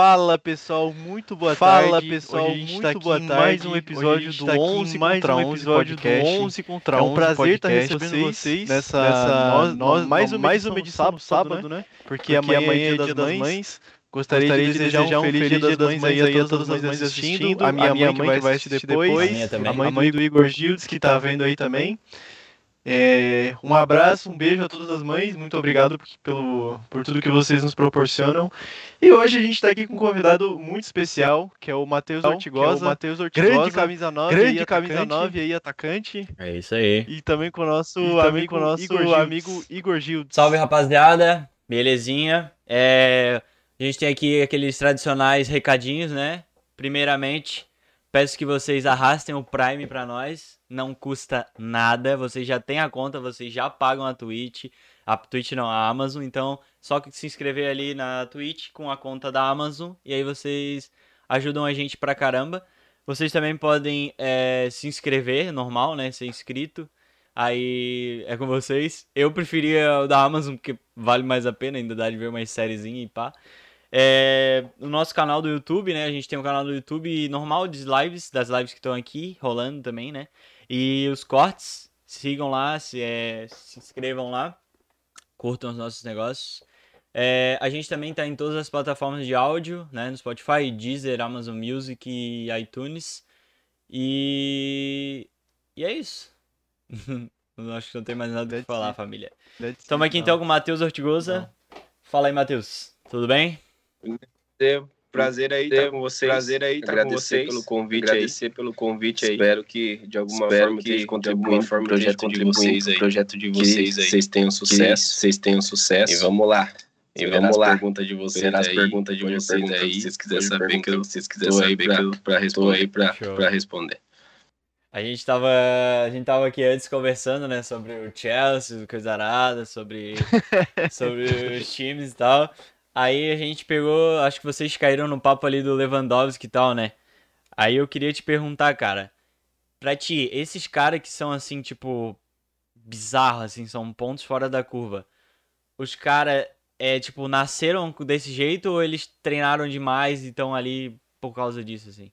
Fala pessoal, muito boa Fala, tarde. pessoal, Hoje a gente muito tá aqui boa tarde. Mais um a episódio do tá aqui em 11 mais contra um 11 episódio do podcast. 11 contra é um 11 prazer estar podcast. recebendo vocês nessa, nessa nós, nós, mais uma mais edição uma edição do sábado, sábado, né? Porque, Porque amanhã, amanhã é dia das mães. Gostaria, Gostaria de desejar um feliz dia das mães aí a todas as mães assistindo. A minha, mãe que vai assistir depois. A minha também. A mãe do Igor Gildes que tá vendo aí também. É, um abraço, um beijo a todas as mães. Muito obrigado por, pelo, por tudo que vocês nos proporcionam. E hoje a gente está aqui com um convidado muito especial, que é o Matheus Ortigosa. É o Matheus Ortigosa, grande camisa 9, grande camisa atacante. 9 aí, atacante. É isso aí. E também com o nosso, amigo, com o nosso Igor amigo Igor Gildes. Salve rapaziada, belezinha? É, a gente tem aqui aqueles tradicionais recadinhos, né? Primeiramente, peço que vocês arrastem o Prime pra nós, não custa nada, vocês já têm a conta, vocês já pagam a Twitch, a Twitch não, a Amazon, então só que se inscrever ali na Twitch com a conta da Amazon e aí vocês ajudam a gente pra caramba. Vocês também podem é, se inscrever, normal, né? Ser inscrito. Aí é com vocês. Eu preferia o da Amazon, porque vale mais a pena, ainda dá de ver umas sériezinhas e pá. É, o nosso canal do YouTube, né? A gente tem um canal do YouTube normal de lives, das lives que estão aqui, rolando também, né? E os cortes, sigam lá, se, é, se inscrevam lá, curtam os nossos negócios. É, a gente também tá em todas as plataformas de áudio, né? No Spotify, Deezer, Amazon Music e iTunes. E. E é isso. Acho que não tem mais nada pra That's falar, família. Estamos aqui então com o Matheus Ortigosa. Fala aí, Matheus. Tudo bem? Prazer aí estar com vocês. Prazer aí estar com Agradecer vocês. pelo convite Agradecer pelo convite aí. Espero que de alguma Espero forma que contribuindo para o projeto de vocês aí. pro projeto de Que vocês aí. vocês tenham sucesso. vocês tenham sucesso. E vamos lá. E Esperar vamos as lá. perguntas de vocês Esperar as aí. perguntas de vocês perguntar aí. Se vocês quiserem saber que eu, se vocês quiserem aí saber pra, que eu pra Estou responder. aí pra responder. A gente tava, a gente tava aqui antes conversando, né, sobre o Chelsea, coisa arada, sobre, sobre os times e tal. Aí a gente pegou, acho que vocês caíram no papo ali do Lewandowski e tal, né? Aí eu queria te perguntar, cara, pra ti, esses caras que são assim, tipo, bizarros, assim, são pontos fora da curva. Os caras, é, tipo, nasceram desse jeito ou eles treinaram demais e estão ali por causa disso, assim?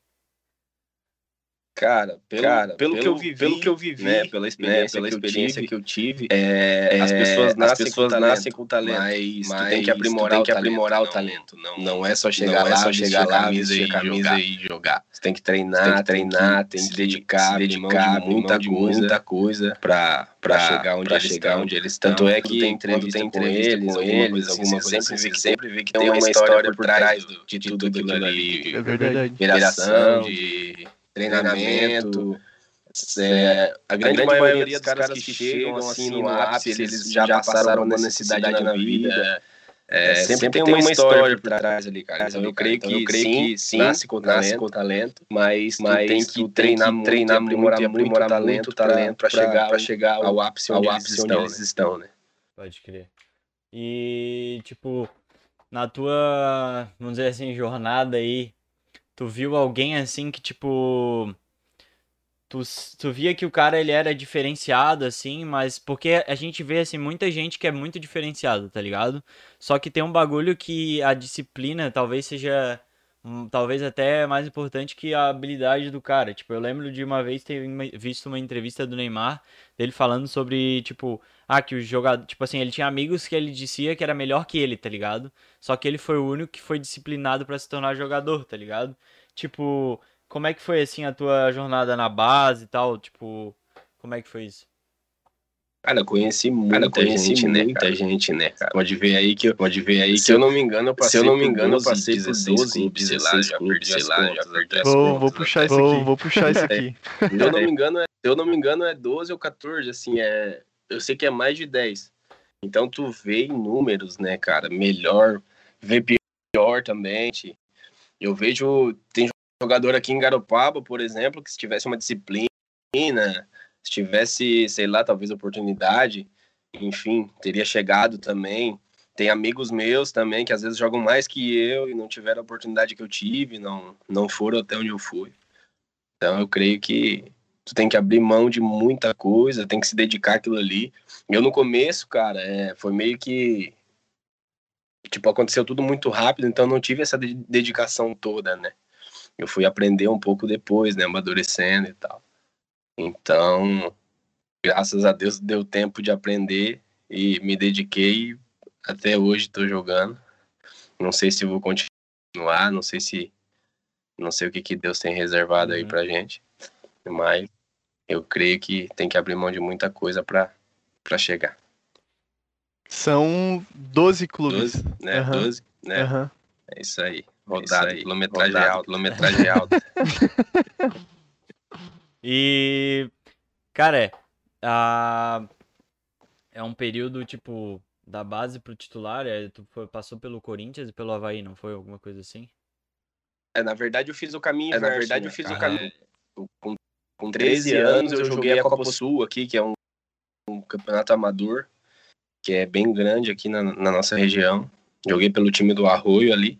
Cara, pelo, Cara, pelo, que eu vivi, pelo que eu vivi, né, pela experiência, pela que, eu experiência tive, que eu tive, é, as pessoas nascem, pessoas com, nascem talento, com talento, mas, mas tu tem que aprimorar, tem que o, talento, aprimorar o não- talento. Não, Não é só chegar não lá, é só vestir chegar a lá, camisa, e, a camisa jogar. e jogar. Você tem que treinar, Tem que treinar, tem tem que que dedicar, se dedicar, mão muita de coisa, muita coisa pra, pra pra chegar onde pra eles chegar estão. onde eles estão. Tanto é que tem entrevista com eles, com eles, assim, alguma coisa sempre assim, vê que você sempre vê que tem uma história por trás de de tudo aquilo ali. É verdade. Geração, de treinamento. É, a grande, maioria dos caras que chegam assim no ápice, eles já passaram uma necessidade na vida. É, sempre, tem uma história por trás ali, cara. Então, eu creio que, eu creio sim, que sim, nasce com nasce talento, com talento, mas, mas tu tem tu que tem treinar que muito, treinar e aprimorar, muito, aprimorar muito muito talento talento para chegar, pra chegar ao, ao ápice ao onde ápice eles onde estão, eles né? estão, né? Pode crer. E, tipo, na tua, vamos dizer assim, jornada aí, tu viu alguém assim que, tipo, tu, tu via que o cara ele era diferenciado, assim, mas porque a gente vê, assim, muita gente que é muito diferenciado, tá ligado? Só que tem um bagulho que a disciplina talvez seja, talvez até mais importante que a habilidade do cara. Tipo, eu lembro de uma vez ter visto uma entrevista do Neymar, dele falando sobre, tipo, ah, que o jogador, tipo assim, ele tinha amigos que ele dizia que era melhor que ele, tá ligado? Só que ele foi o único que foi disciplinado pra se tornar jogador, tá ligado? Tipo, como é que foi assim a tua jornada na base e tal? Tipo, como é que foi isso? Cara, eu conheci muita Cara, eu conheci gente, né, muita cara? gente, né, cara? Pode ver aí que eu, pode ver aí Se que eu não me engano, eu passei se eu não me engano, eu 12, passei por 16 12, clubes, sei lá, 16 já perdi sei lá, já perdi. Vou, contas, vou puxar isso aqui. Vou puxar isso aqui. Se eu não me engano, é, se eu não me engano, é 12 ou 14, assim, é. Eu sei que é mais de 10. Então tu vê em números, né, cara? Melhor, vê pior também. Eu vejo. Tem jogador aqui em Garopaba, por exemplo, que se tivesse uma disciplina, se tivesse, sei lá, talvez oportunidade, enfim, teria chegado também. Tem amigos meus também que às vezes jogam mais que eu e não tiveram a oportunidade que eu tive, não, não foram até onde eu fui. Então eu creio que tu tem que abrir mão de muita coisa, tem que se dedicar àquilo ali. Eu no começo, cara, é, foi meio que tipo, aconteceu tudo muito rápido, então não tive essa de- dedicação toda, né? Eu fui aprender um pouco depois, né? Amadurecendo e tal. Então, graças a Deus deu tempo de aprender e me dediquei até hoje tô jogando. Não sei se vou continuar, não sei se não sei o que, que Deus tem reservado aí Uhum. pra gente, mas eu creio que tem que abrir mão de muita coisa pra para chegar. São 12 clubes. 12, né? Aham. 12, né? Aham. É isso aí. Rodada, Rodada, quilometragem rodada, alta, quilometragem alta. E, cara, é, a- é um período, tipo, da base pro titular, é, tu foi- passou pelo Corinthians e pelo Havaí, não foi alguma coisa assim? É, na verdade, eu fiz o caminho É, na inverso, verdade, né, eu fiz o cara? caminho- Com, com 13 anos, eu joguei a Copa Sul aqui, que é um, um campeonato amador, que é bem grande aqui na, na nossa região. Joguei pelo time do Arroio ali,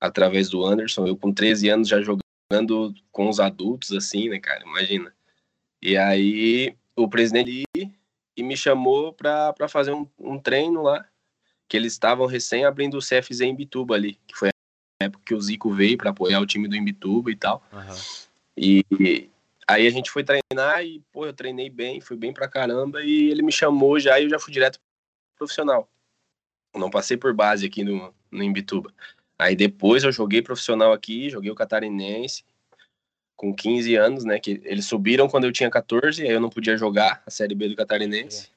através do Anderson. Eu, com 13 anos, já jogando com os adultos, assim, né, cara? Imagina. E aí, o presidente ali e me chamou pra, pra fazer um, um treino lá, que eles estavam recém abrindo o CFZ em Bituba ali, que foi a época que o Zico veio pra apoiar o time do Imbituba e tal. Aham. E aí a gente foi treinar e, pô, eu treinei bem, fui bem pra caramba e ele me chamou já e eu já fui direto pro profissional. Não passei por base aqui no, no Imbituba. Aí depois eu joguei profissional aqui, joguei o catarinense com 15 anos, né, que eles subiram quando eu tinha 14, aí eu não podia jogar a Série B do catarinense.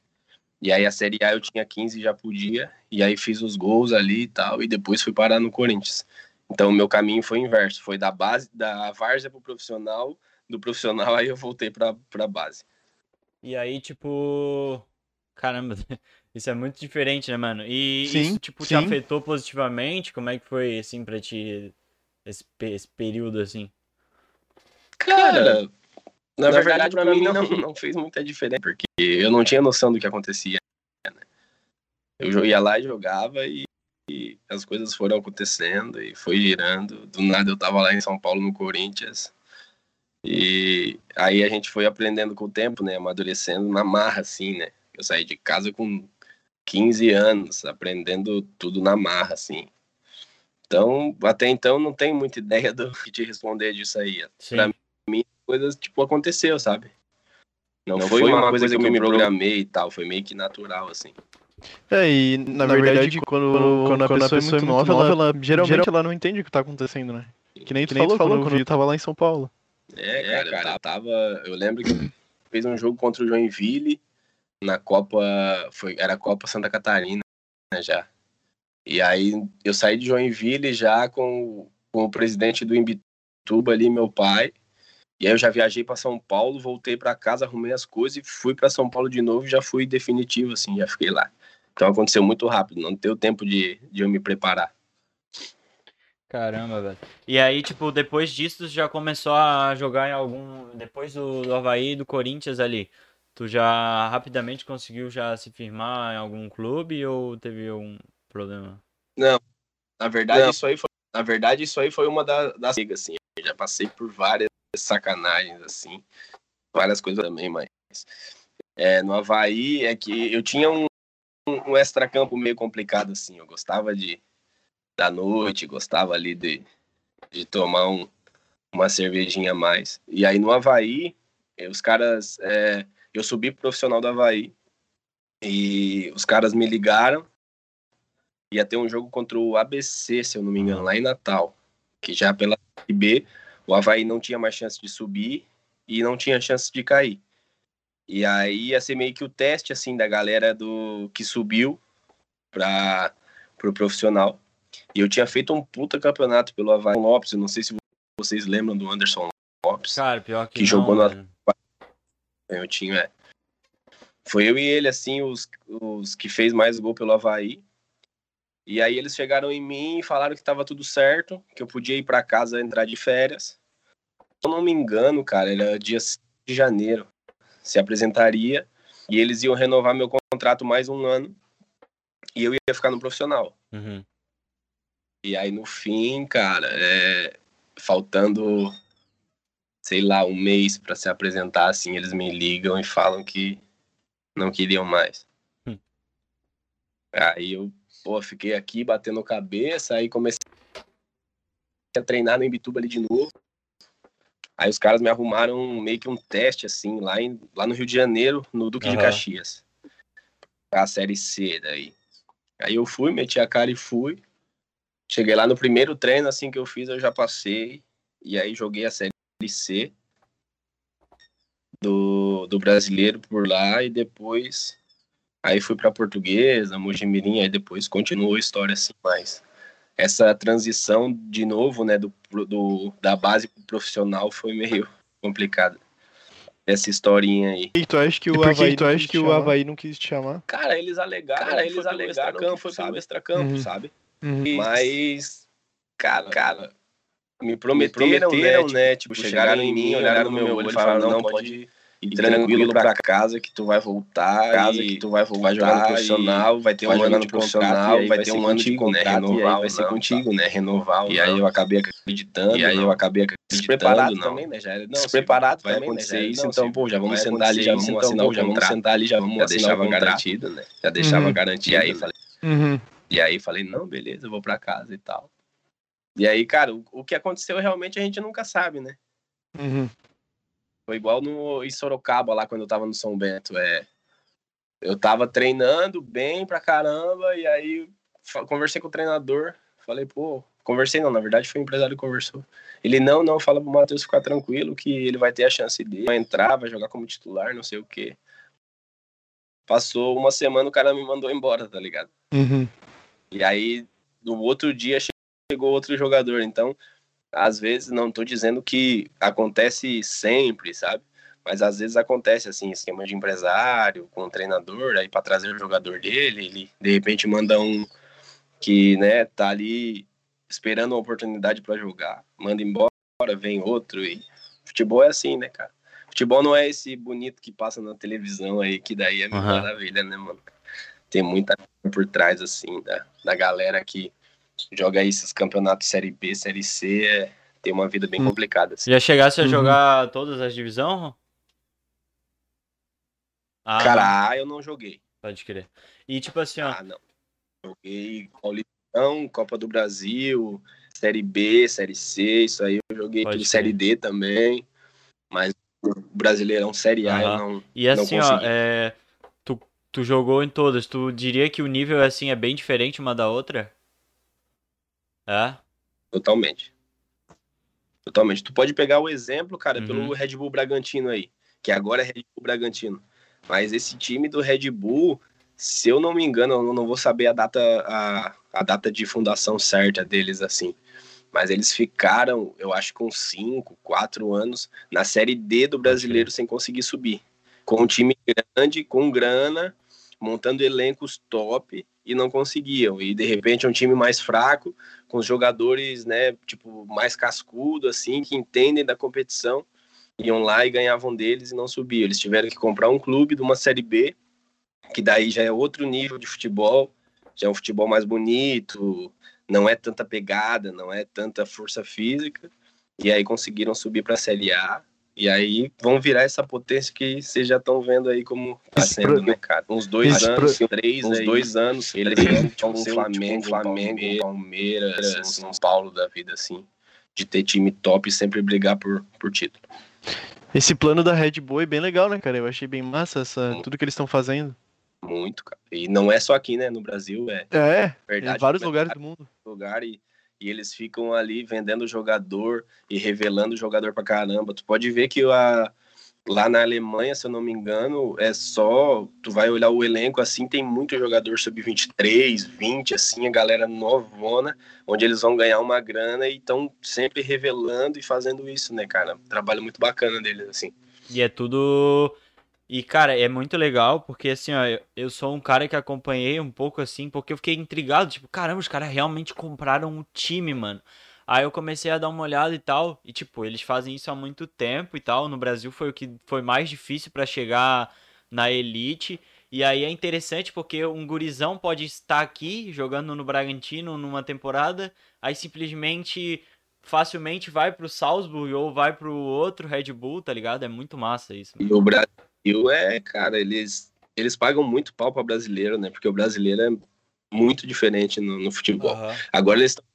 E aí a Série A eu tinha 15 e já podia, e aí fiz os gols ali e tal, e depois fui parar no Corinthians. Então o meu caminho foi inverso, foi da base, da várzea pro profissional, do profissional aí eu voltei pra, pra base. E aí, tipo. Caramba, isso é muito diferente, né, mano? E Sim, isso, tipo, te sim. afetou positivamente? Como é que foi, assim, pra ti, esse, esse período, assim? Cara, na, na verdade, verdade, pra pra mim mim, não, não fez muita diferença, porque eu não tinha noção do que acontecia. né? Eu ia lá e jogava e, e as coisas foram acontecendo e foi girando. Do nada eu tava lá em São Paulo, no Corinthians. E aí a gente foi aprendendo com o tempo, né? Amadurecendo na marra, assim, né? Eu saí de casa com 15 anos, aprendendo tudo na marra, assim. Então, até então, não tenho muita ideia do que te responder disso aí. Sim. Pra coisas, tipo, aconteceu, sabe? Não, foi, uma, coisa, que eu me programei e tal, foi meio que natural, assim. É, e na, verdade, quando, quando, a pessoa, é muito nova, ela, ela geralmente ela não entende o que tá acontecendo, né? Que nem tu Que nem falou, tu falou, quando eu tava lá em São Paulo. É, cara, eu tava. Eu lembro que fez um jogo contra o Joinville na Copa. Foi, era a Copa Santa Catarina, né, já. E aí eu saí de Joinville já com, com o presidente do Imbituba ali, meu pai. E aí eu já viajei para São Paulo, voltei para casa, arrumei as coisas e fui para São Paulo de novo e já fui definitivo, assim, já fiquei lá. Então aconteceu muito rápido, não deu tempo de, de eu me preparar. Caramba, velho. E aí, tipo, depois disso, tu já começou a jogar em algum. Depois do, do Havaí e do Corinthians ali. Tu já rapidamente conseguiu já se firmar em algum clube ou teve algum problema? Na verdade, Não. isso aí foi, na verdade, isso aí foi uma da- das ligas, assim. Eu já passei por várias sacanagens, assim, várias coisas também, mas é, no Havaí é que eu tinha um, um, um extracampo meio complicado, assim. Eu gostava de da noite, gostava ali de, de tomar um, uma cervejinha a mais. E aí no Havaí, eh, os caras. é, eu subi pro profissional do Havaí e os caras me ligaram ia ter um jogo contra o ABC, se eu não me engano, lá em Natal. Que já pela B, o Havaí não tinha mais chance de subir e não tinha chance de cair. E aí ia ser meio que o teste, assim, da galera do que subiu para pro profissional. E eu tinha feito um puta campeonato pelo Havaí Lopes, eu não sei se vocês lembram do Anderson Lopes. Cara, pior que, Que jogou não, no velho. Eu tinha, é. Foi eu e ele, assim, os, os que fez mais gol pelo Havaí. E aí eles chegaram em mim e falaram que tava tudo certo, que eu podia ir para casa entrar de férias. Se eu não me engano, cara, era dia 5 de janeiro. Se apresentaria e eles iam renovar meu contrato mais um ano e eu ia ficar no profissional. Uhum. E aí no fim, cara, é, faltando, sei lá, um mês para se apresentar, assim, eles me ligam e falam que não queriam mais. Hum. Aí eu Pô, fiquei aqui batendo cabeça, aí comecei a treinar no Imbituba ali de novo. Aí os caras me arrumaram meio que um teste, assim, lá, em, lá no Rio de Janeiro, no Duque de Aham. Caxias. A Série C daí. Aí eu fui, meti a cara e fui. Cheguei lá no primeiro treino, assim que eu fiz, eu já passei. E aí joguei a Série C do, do brasileiro por lá e depois aí fui para portuguesa, Mojimirim, aí depois continuou a história assim, mas essa transição de novo, né, do, do da base pro profissional foi meio complicada. Essa historinha aí. E tu acha que o Havaí, tu não acha quis que o? Havaí não quis te chamar? Cara, eles alegaram, Cara, eles alegaram foi pelo extracampo, Uhum. sabe? Uhum. Mas, cara, cara, me prometeram, prometeram, né, tipo, chegaram em mim, olharam no meu olho e falaram, não, pode ir tranquilo pra casa que tu vai voltar, casa que tu vai voltar, vai jogar no profissional, vai ter um ano de profissional, vai ter um ano de né, renovar, vai ser contigo, né, renovar. E aí eu acabei acreditando, e aí eu acabei acreditando, Despreparado não. também, né? Já era, não, Despreparado vai também, acontecer né? isso, Não, então, pô, já vamos sentar ali, já vamos assinar, então, já vamos contrato. sentar ali, já vamos já assinar deixava o contrato. garantido, né? Já deixava Uhum. garantido. E aí falei, Uhum. E aí falei, não, beleza, eu vou pra casa e tal. E aí, cara, o, o que aconteceu realmente a gente nunca sabe, né? Uhum. Foi igual no, em Sorocaba, lá quando eu tava no São Bento. É, eu tava treinando bem pra caramba, e aí conversei com o treinador. Falei, pô, conversei não, na verdade foi o empresário que conversou. Ele, não, não, fala pro Matheus ficar tranquilo que ele vai ter a chance dele. Vai entrar, vai jogar como titular, não sei o quê. Passou uma semana, o cara me mandou embora, tá ligado? Uhum. E aí, no outro dia, chegou outro jogador. Então, às vezes, não tô dizendo que acontece sempre, sabe? Mas às vezes acontece, assim, esquema de empresário com o treinador, aí para trazer o jogador dele, ele de repente manda um que, né, tá ali esperando uma oportunidade para jogar, manda embora, vem outro e futebol é assim, né, cara? Futebol não é esse bonito que passa na televisão aí, que daí é Aham. maravilha, né, mano? Tem muita coisa por trás, assim, da, da galera que joga aí esses campeonatos Série B, Série C, é, tem uma vida bem Hum. complicada, assim. Já chegasse a Uhum. jogar todas as divisões? Ah, Cara, A eu não joguei. pode crer. E tipo assim, ó, Ah, não. Joguei Paulistão, Copa do Brasil, Série B, Série C, isso aí eu joguei tudo. Série D também, mas o Brasileirão Série A eu não... e não assim, ó, consegui. é, tu, jogou em todas, tu diria que o nível assim é bem diferente uma da outra? É? Totalmente. Totalmente. Tu pode pegar o exemplo, cara, Uhum. pelo Red Bull Bragantino aí, que agora é Red Bull Bragantino. Mas esse time do Red Bull, se eu não me engano, eu não vou saber a data, a, a data de fundação certa deles, assim. Mas eles ficaram, eu acho, com 5, 4 anos na Série D do brasileiro sem conseguir subir. Com um time grande, com grana, montando elencos top e não conseguiam. E de repente é um time mais fraco, com os jogadores, né, tipo, mais cascudo, assim, que entendem da competição, iam lá e ganhavam deles e não subiam. Eles tiveram que comprar um clube de uma Série B, que daí já é outro nível de futebol, já é um futebol mais bonito, não é tanta pegada, não é tanta força física, e aí conseguiram subir para a Série A. E aí vão virar essa potência que vocês já estão vendo aí como tá sendo, né, cara? Uns dois anos, três, uns aí, dois anos, eles eles vão ser um Flamengo, tipo Flamengo, Palmeiras, São Paulo da vida, assim, de ter time top e sempre brigar por, por título. Esse plano da Red Bull é bem legal, né, cara? Eu achei bem massa essa, tudo que eles estão fazendo. Muito, cara. E não é só aqui, né? No Brasil, é É, verdade. em vários é lugares do mundo. lugar e, e eles ficam ali vendendo jogador e revelando jogador pra caramba. Tu pode ver que a, lá na Alemanha, se eu não me engano, é só. Tu vai olhar o elenco assim, tem muito jogador sub-23, 20, assim, a galera novona, onde eles vão ganhar uma grana e estão sempre revelando e fazendo isso, né, cara? Trabalho muito bacana deles, assim. E é tudo. E, cara, é muito legal, porque assim, ó, eu- sou um cara que acompanhei um pouco assim, porque eu fiquei intrigado, tipo, caramba, os caras realmente compraram um time, mano. Aí eu comecei a dar uma olhada e tal, e tipo, eles fazem isso há muito tempo e tal. No Brasil foi o que foi mais difícil pra chegar na elite. E aí é interessante porque um gurizão pode estar aqui jogando no Bragantino numa temporada, aí simplesmente facilmente vai pro Salzburg ou vai pro outro Red Bull, tá ligado? É muito massa isso. mano. E o Brasil é, cara, eles, eles pagam muito pau pra brasileiro, né? Porque o brasileiro é muito diferente no, no futebol. Aham. Agora eles estão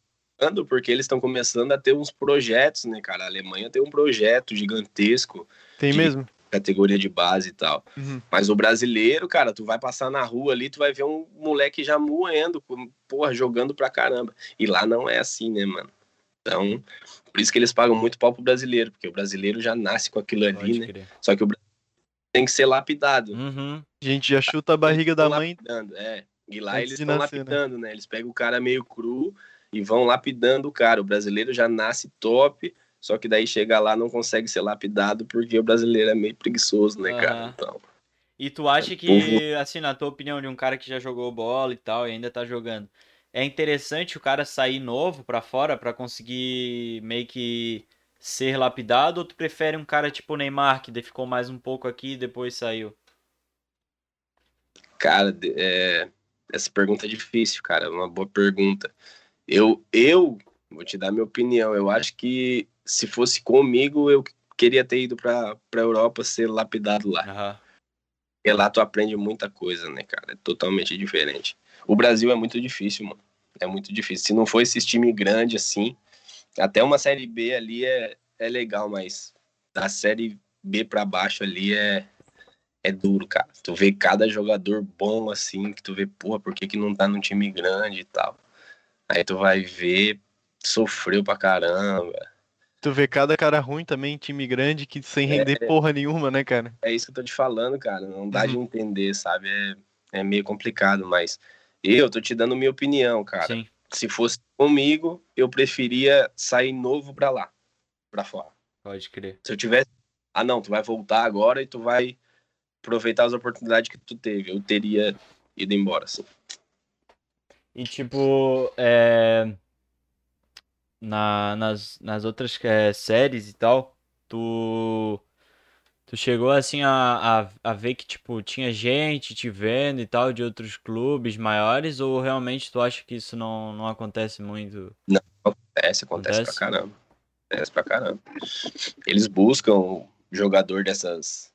porque eles estão começando a ter uns projetos, né, cara? A Alemanha tem um projeto gigantesco, Tem de- mesmo? categoria de base e tal. Uhum. Mas o brasileiro, cara, tu vai passar na rua ali, tu vai ver um moleque já moendo, porra, jogando pra caramba. E lá não é assim, né, mano? Então, por isso que eles pagam muito pau pro brasileiro, porque o brasileiro já nasce com aquilo ali, Pode né? crer. Só que o brasileiro tem que ser lapidado. Uhum. A gente já chuta a barriga da Tão mãe. lapidando, é. E lá antes eles estão né? lapidando, né? Eles pegam o cara meio cru e vão lapidando o cara. O brasileiro já nasce top, só que daí chega lá não consegue ser lapidado porque o brasileiro é meio preguiçoso, né, cara? Então, E tu acha que, assim, na tua opinião, de um cara que já jogou bola e tal, e ainda tá jogando, é interessante o cara sair novo pra fora pra conseguir meio que ser lapidado, ou tu prefere um cara tipo o Neymar, que ficou mais um pouco aqui e depois saiu? cara, é, essa pergunta é difícil, cara. É uma boa pergunta. Eu, eu vou te dar minha opinião. Eu acho que se fosse comigo, eu queria ter ido pra, pra Europa ser lapidado lá. Aham. Porque lá tu aprende muita coisa, né, cara? É totalmente diferente. O Brasil é muito difícil, mano. É muito difícil. Se não for esses times grandes assim, até uma série B ali é, é legal, mas da série B pra baixo ali é, é duro, cara. Tu vê cada jogador bom assim, que tu vê, porra, por que, que não tá num time grande e tal. Aí tu vai ver, sofreu pra caramba. Tu vê cada cara ruim também, time grande, que sem render porra nenhuma, né, cara? É isso que eu tô te falando, cara. Não dá de Uhum. entender, sabe? É, é meio complicado, mas eu tô te dando minha opinião, cara. Sim. Se fosse comigo, eu preferia sair novo pra lá, pra fora. Pode crer. Se eu tivesse, ah não, tu vai voltar agora e tu vai aproveitar as oportunidades que tu teve. Eu teria ido embora, assim. E tipo, é... na, nas, nas outras é, séries e tal, tu, tu chegou assim a, a, a ver que tipo, tinha gente te vendo e tal de outros clubes maiores, ou realmente tu acha que isso não, não acontece muito? Acontece, acontece Acontece? pra caramba. Acontece pra caramba. Eles buscam jogador dessas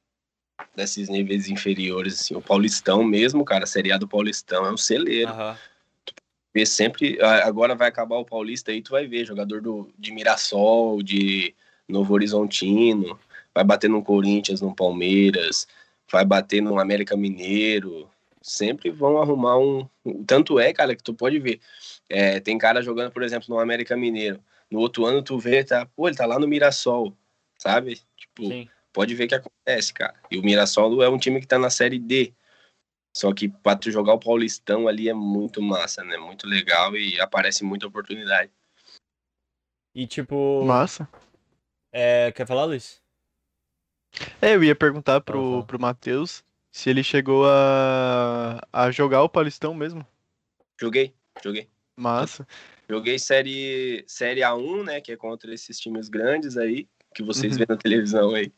desses níveis inferiores, assim. O Paulistão mesmo, cara, a Série A do Paulistão é um celeiro. Aham. Vê sempre, agora vai acabar o Paulista aí, tu vai ver jogador do, de Mirassol, de Novo Horizontino, vai bater no Corinthians, no Palmeiras, vai bater no América Mineiro, sempre vão arrumar um, tanto é, cara, que tu pode ver, é, tem cara jogando, por exemplo, no América Mineiro, no outro ano tu vê, tá, pô, ele tá lá no Mirassol, sabe? Tipo, Sim. pode ver que acontece, cara. E o Mirassol é um time que tá na Série D. Só que pra tu jogar o Paulistão ali é muito massa, né? Muito legal e aparece muita oportunidade. E tipo, Massa. é, quer falar, Luiz? É, eu ia perguntar pro, fala. pro Matheus se ele chegou a, a jogar o Paulistão mesmo. Joguei, joguei. Massa. Joguei série, série A1, né? Que é contra esses times grandes aí, que vocês Uhum. vêem na televisão aí.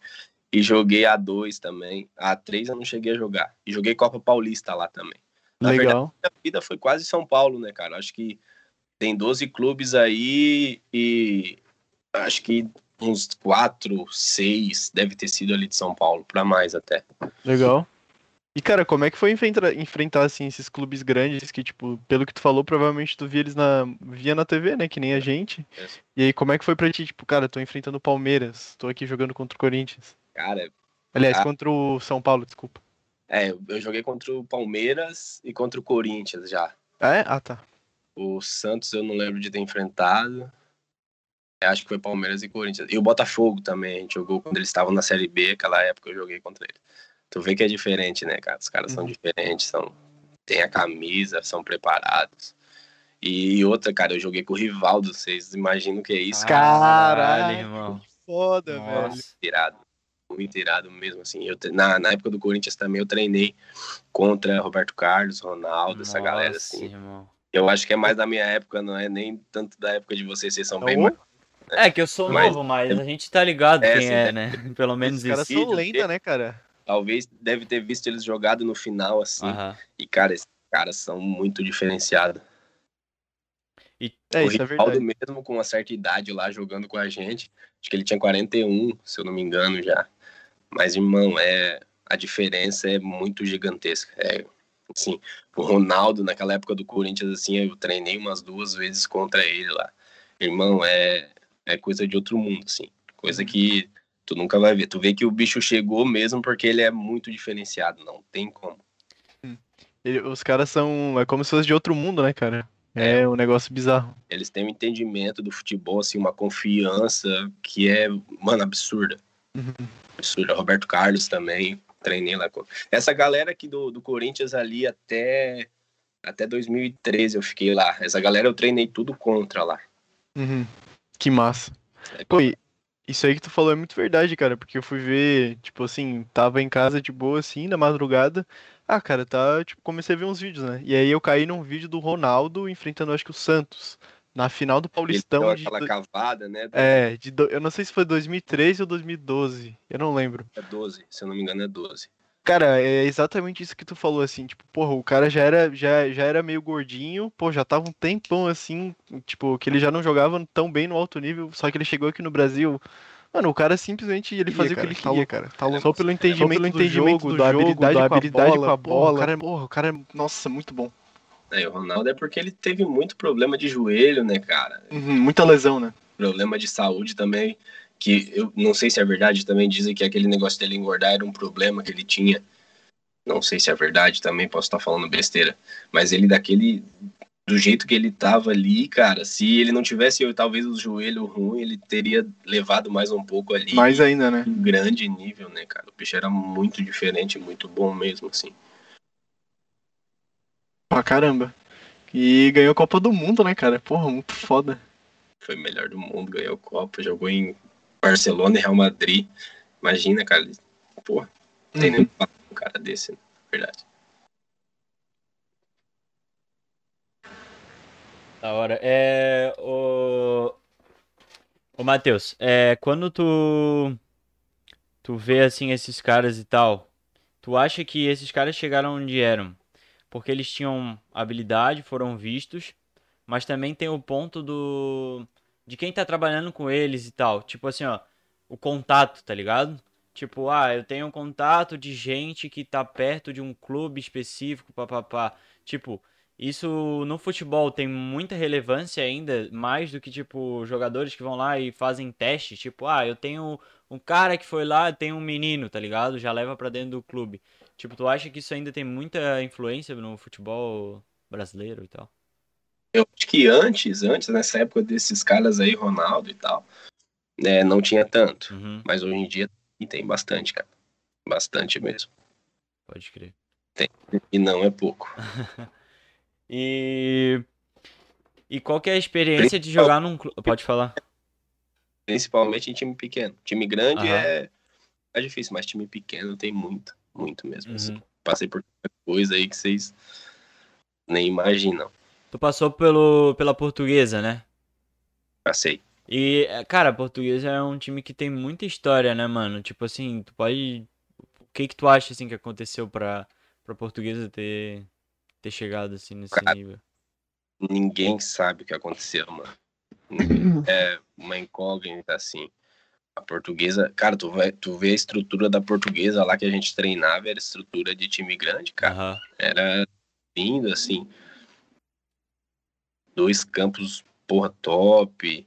E joguei A2 também. A3 eu não cheguei a jogar. E joguei Copa Paulista lá também. Na verdade, Legal. minha vida foi quase São Paulo, né, cara? Acho que tem 12 clubes aí e acho que uns 4, 6 deve ter sido ali de São Paulo, pra mais até. Legal. E, cara, como é que foi enfrentar, enfrentar assim, esses clubes grandes que, tipo, pelo que tu falou, provavelmente tu via eles na, via na TV, né? Que nem a gente. Isso. E aí, como é que foi pra ti? Tipo, cara, tô enfrentando o Palmeiras, tô aqui jogando contra o Corinthians. Cara, Aliás, contra o São Paulo, desculpa. é, eu- eu joguei contra o Palmeiras e contra o Corinthians já. Ah, é? Ah, tá. O Santos eu não lembro de ter enfrentado. É, Acho que foi Palmeiras e Corinthians. E o Botafogo também, a gente jogou quando eles estavam na Série B, aquela época eu joguei contra eles. Tu vê que é diferente, né, cara? Os caras são Uhum. diferentes, são tem a camisa, são preparados. E outra, cara, eu joguei com o Rivaldo, vocês imaginam o que é isso? Caralho. irmão. Foda, Nossa. irado, muito irado mesmo, assim. Eu, na, na época do Corinthians também eu treinei contra Roberto Carlos, Ronaldo, essa galera, Nossa, assim. irmão. Eu acho que é mais da minha época, não é nem tanto da época de vocês, vocês são bem Ô, mais... É que eu sou Mas- novo, mas a gente tá ligado É, quem é, é. né? Pelo menos Os caras isso. são lenda, né, cara? Talvez deve ter visto eles jogado no final, assim. Aham. E, cara, esses caras são muito diferenciados. É, o isso é Rivaldo verdade. mesmo com uma certa idade lá jogando com a gente, acho que ele tinha 41, se eu não me engano já. Mas, irmão, é a diferença é muito gigantesca. É, Assim, o Ronaldo, naquela época do Corinthians, assim, eu treinei umas duas vezes contra ele lá. Irmão, é, é coisa de outro mundo, assim. Coisa que tu nunca vai ver. Tu vê que o bicho chegou mesmo porque ele é muito diferenciado, não tem como. Ele- os caras são. É como se fosse de outro mundo, né, cara? É um negócio bizarro. Eles têm um entendimento do futebol, assim, uma confiança que é, mano, absurda. Uhum. Absurda. Roberto Carlos também, treinei lá. com- Essa galera aqui do, do Corinthians ali até, até 2013 eu fiquei lá. Essa galera eu treinei tudo contra lá. Uhum. Que massa. É, Pô, e isso aí que tu falou é muito verdade, cara, porque eu fui ver, tipo assim, tava em casa de boa assim, na madrugada. Ah, cara, tá, tipo, comecei a ver uns vídeos, né? E aí eu caí num vídeo do Ronaldo enfrentando, acho que o Santos, na final do Ele Paulistão deu de aquela do- cavada, né? É, de do- eu não sei se foi 2013 ou 2012, eu não lembro. É 12, se eu não me engano é 12. Cara, é exatamente isso que tu falou, assim, tipo, porra, o cara já era, já, já era meio gordinho, pô, já tava um tempão assim, tipo, que ele já não jogava tão bem no alto nível, só que ele chegou aqui no Brasil. Mano, o cara simplesmente ele fazia o que ele tá queria, louco. cara. Tá louco. Só pelo pelo entendimento, pelo do entendimento jogo, do da jogo, habilidade, da com, a habilidade bola, com a porra, o bola. cara, porra, o cara é, nossa, muito bom. Aí o Ronaldo é porque ele teve muito problema de joelho, né, cara? Uhum, muita lesão, né? Problema de saúde também, que eu não sei se é verdade, também dizem que aquele negócio dele engordar era um problema que ele tinha. Não sei se é verdade também, posso estar falando besteira. Mas ele daquele. Do jeito que ele tava ali, cara, se ele não tivesse talvez o joelho ruim, ele teria levado mais um pouco ali. Mais ainda, né? um grande nível, né, cara? O bicho era muito diferente, muito bom mesmo, assim. Pra caramba. E ganhou a Copa do Mundo, né, cara? Porra, muito foda. Foi melhor do mundo, ganhou Copa, jogou em Barcelona e Real Madrid. Imagina, cara. Porra, não tem nem papo um cara desse, né? verdade. Da hora. É. O. Ô, Matheus, é, quando tu. Tu vê assim esses caras e tal, tu acha que esses caras chegaram onde eram? Porque eles tinham habilidade, foram vistos, mas também tem o ponto do. De quem tá trabalhando com eles e tal. Tipo assim, ó, o contato, tá ligado? Tipo, ah, eu tenho um contato de gente que tá perto de um clube específico, papapá. Tipo, isso no futebol tem muita relevância ainda, mais do que, tipo, jogadores que vão lá e fazem testes. Tipo, ah, eu tenho um cara que foi lá, tem um menino, tá ligado? Já leva pra dentro do clube. Tipo, tu acha que isso ainda tem muita influência no futebol brasileiro e tal? Eu acho que antes, antes, nessa época desses caras aí, Ronaldo e tal, né, não tinha tanto. Uhum, Mas hoje em dia tem bastante, cara. Bastante mesmo. pode crer. E não é pouco. E. E qual que é a experiência de jogar num clube? Pode falar. Principalmente em time pequeno. Time grande Aham. é, é difícil, mas time pequeno tem muito, muito mesmo. assim. Uhum. Passei por coisa aí que vocês nem imaginam. Tu passou pelo, pela portuguesa, né? Passei. E, cara, a Portuguesa é um time que tem muita história, né, mano? Tipo assim, tu pode. O que que tu acha, assim, que aconteceu pra, pra Portuguesa ter, ter chegado, assim, nesse Cara, nível? Ninguém sabe o que aconteceu, mano. É uma incógnita, assim. A portuguesa, cara, tu, vai, tu vê a estrutura da portuguesa lá que a gente treinava, era estrutura de time grande, cara. Aham. Era lindo, assim. Dois campos, porra, top.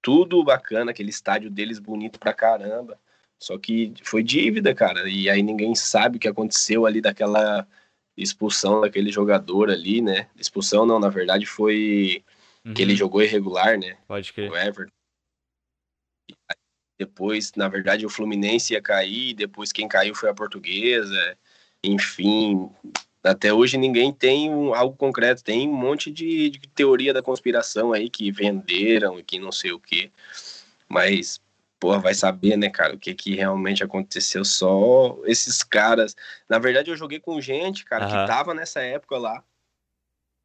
Tudo bacana, aquele estádio deles bonito pra caramba. Só que foi dívida, cara. E aí ninguém sabe o que aconteceu ali daquela expulsão daquele jogador ali, né? Expulsão não, na verdade foi Uhum, que ele jogou irregular, né? Pode crer. O Everton. Depois, na verdade, o Fluminense ia cair, depois quem caiu foi a Portuguesa. Enfim, até hoje ninguém tem um- algo concreto. Tem um monte de, de teoria da conspiração aí que venderam e que não sei o que. Mas, porra, vai saber, né, cara, o que, que realmente aconteceu. Só esses caras. Na verdade, eu joguei com gente, cara, Aham. que tava nessa época lá.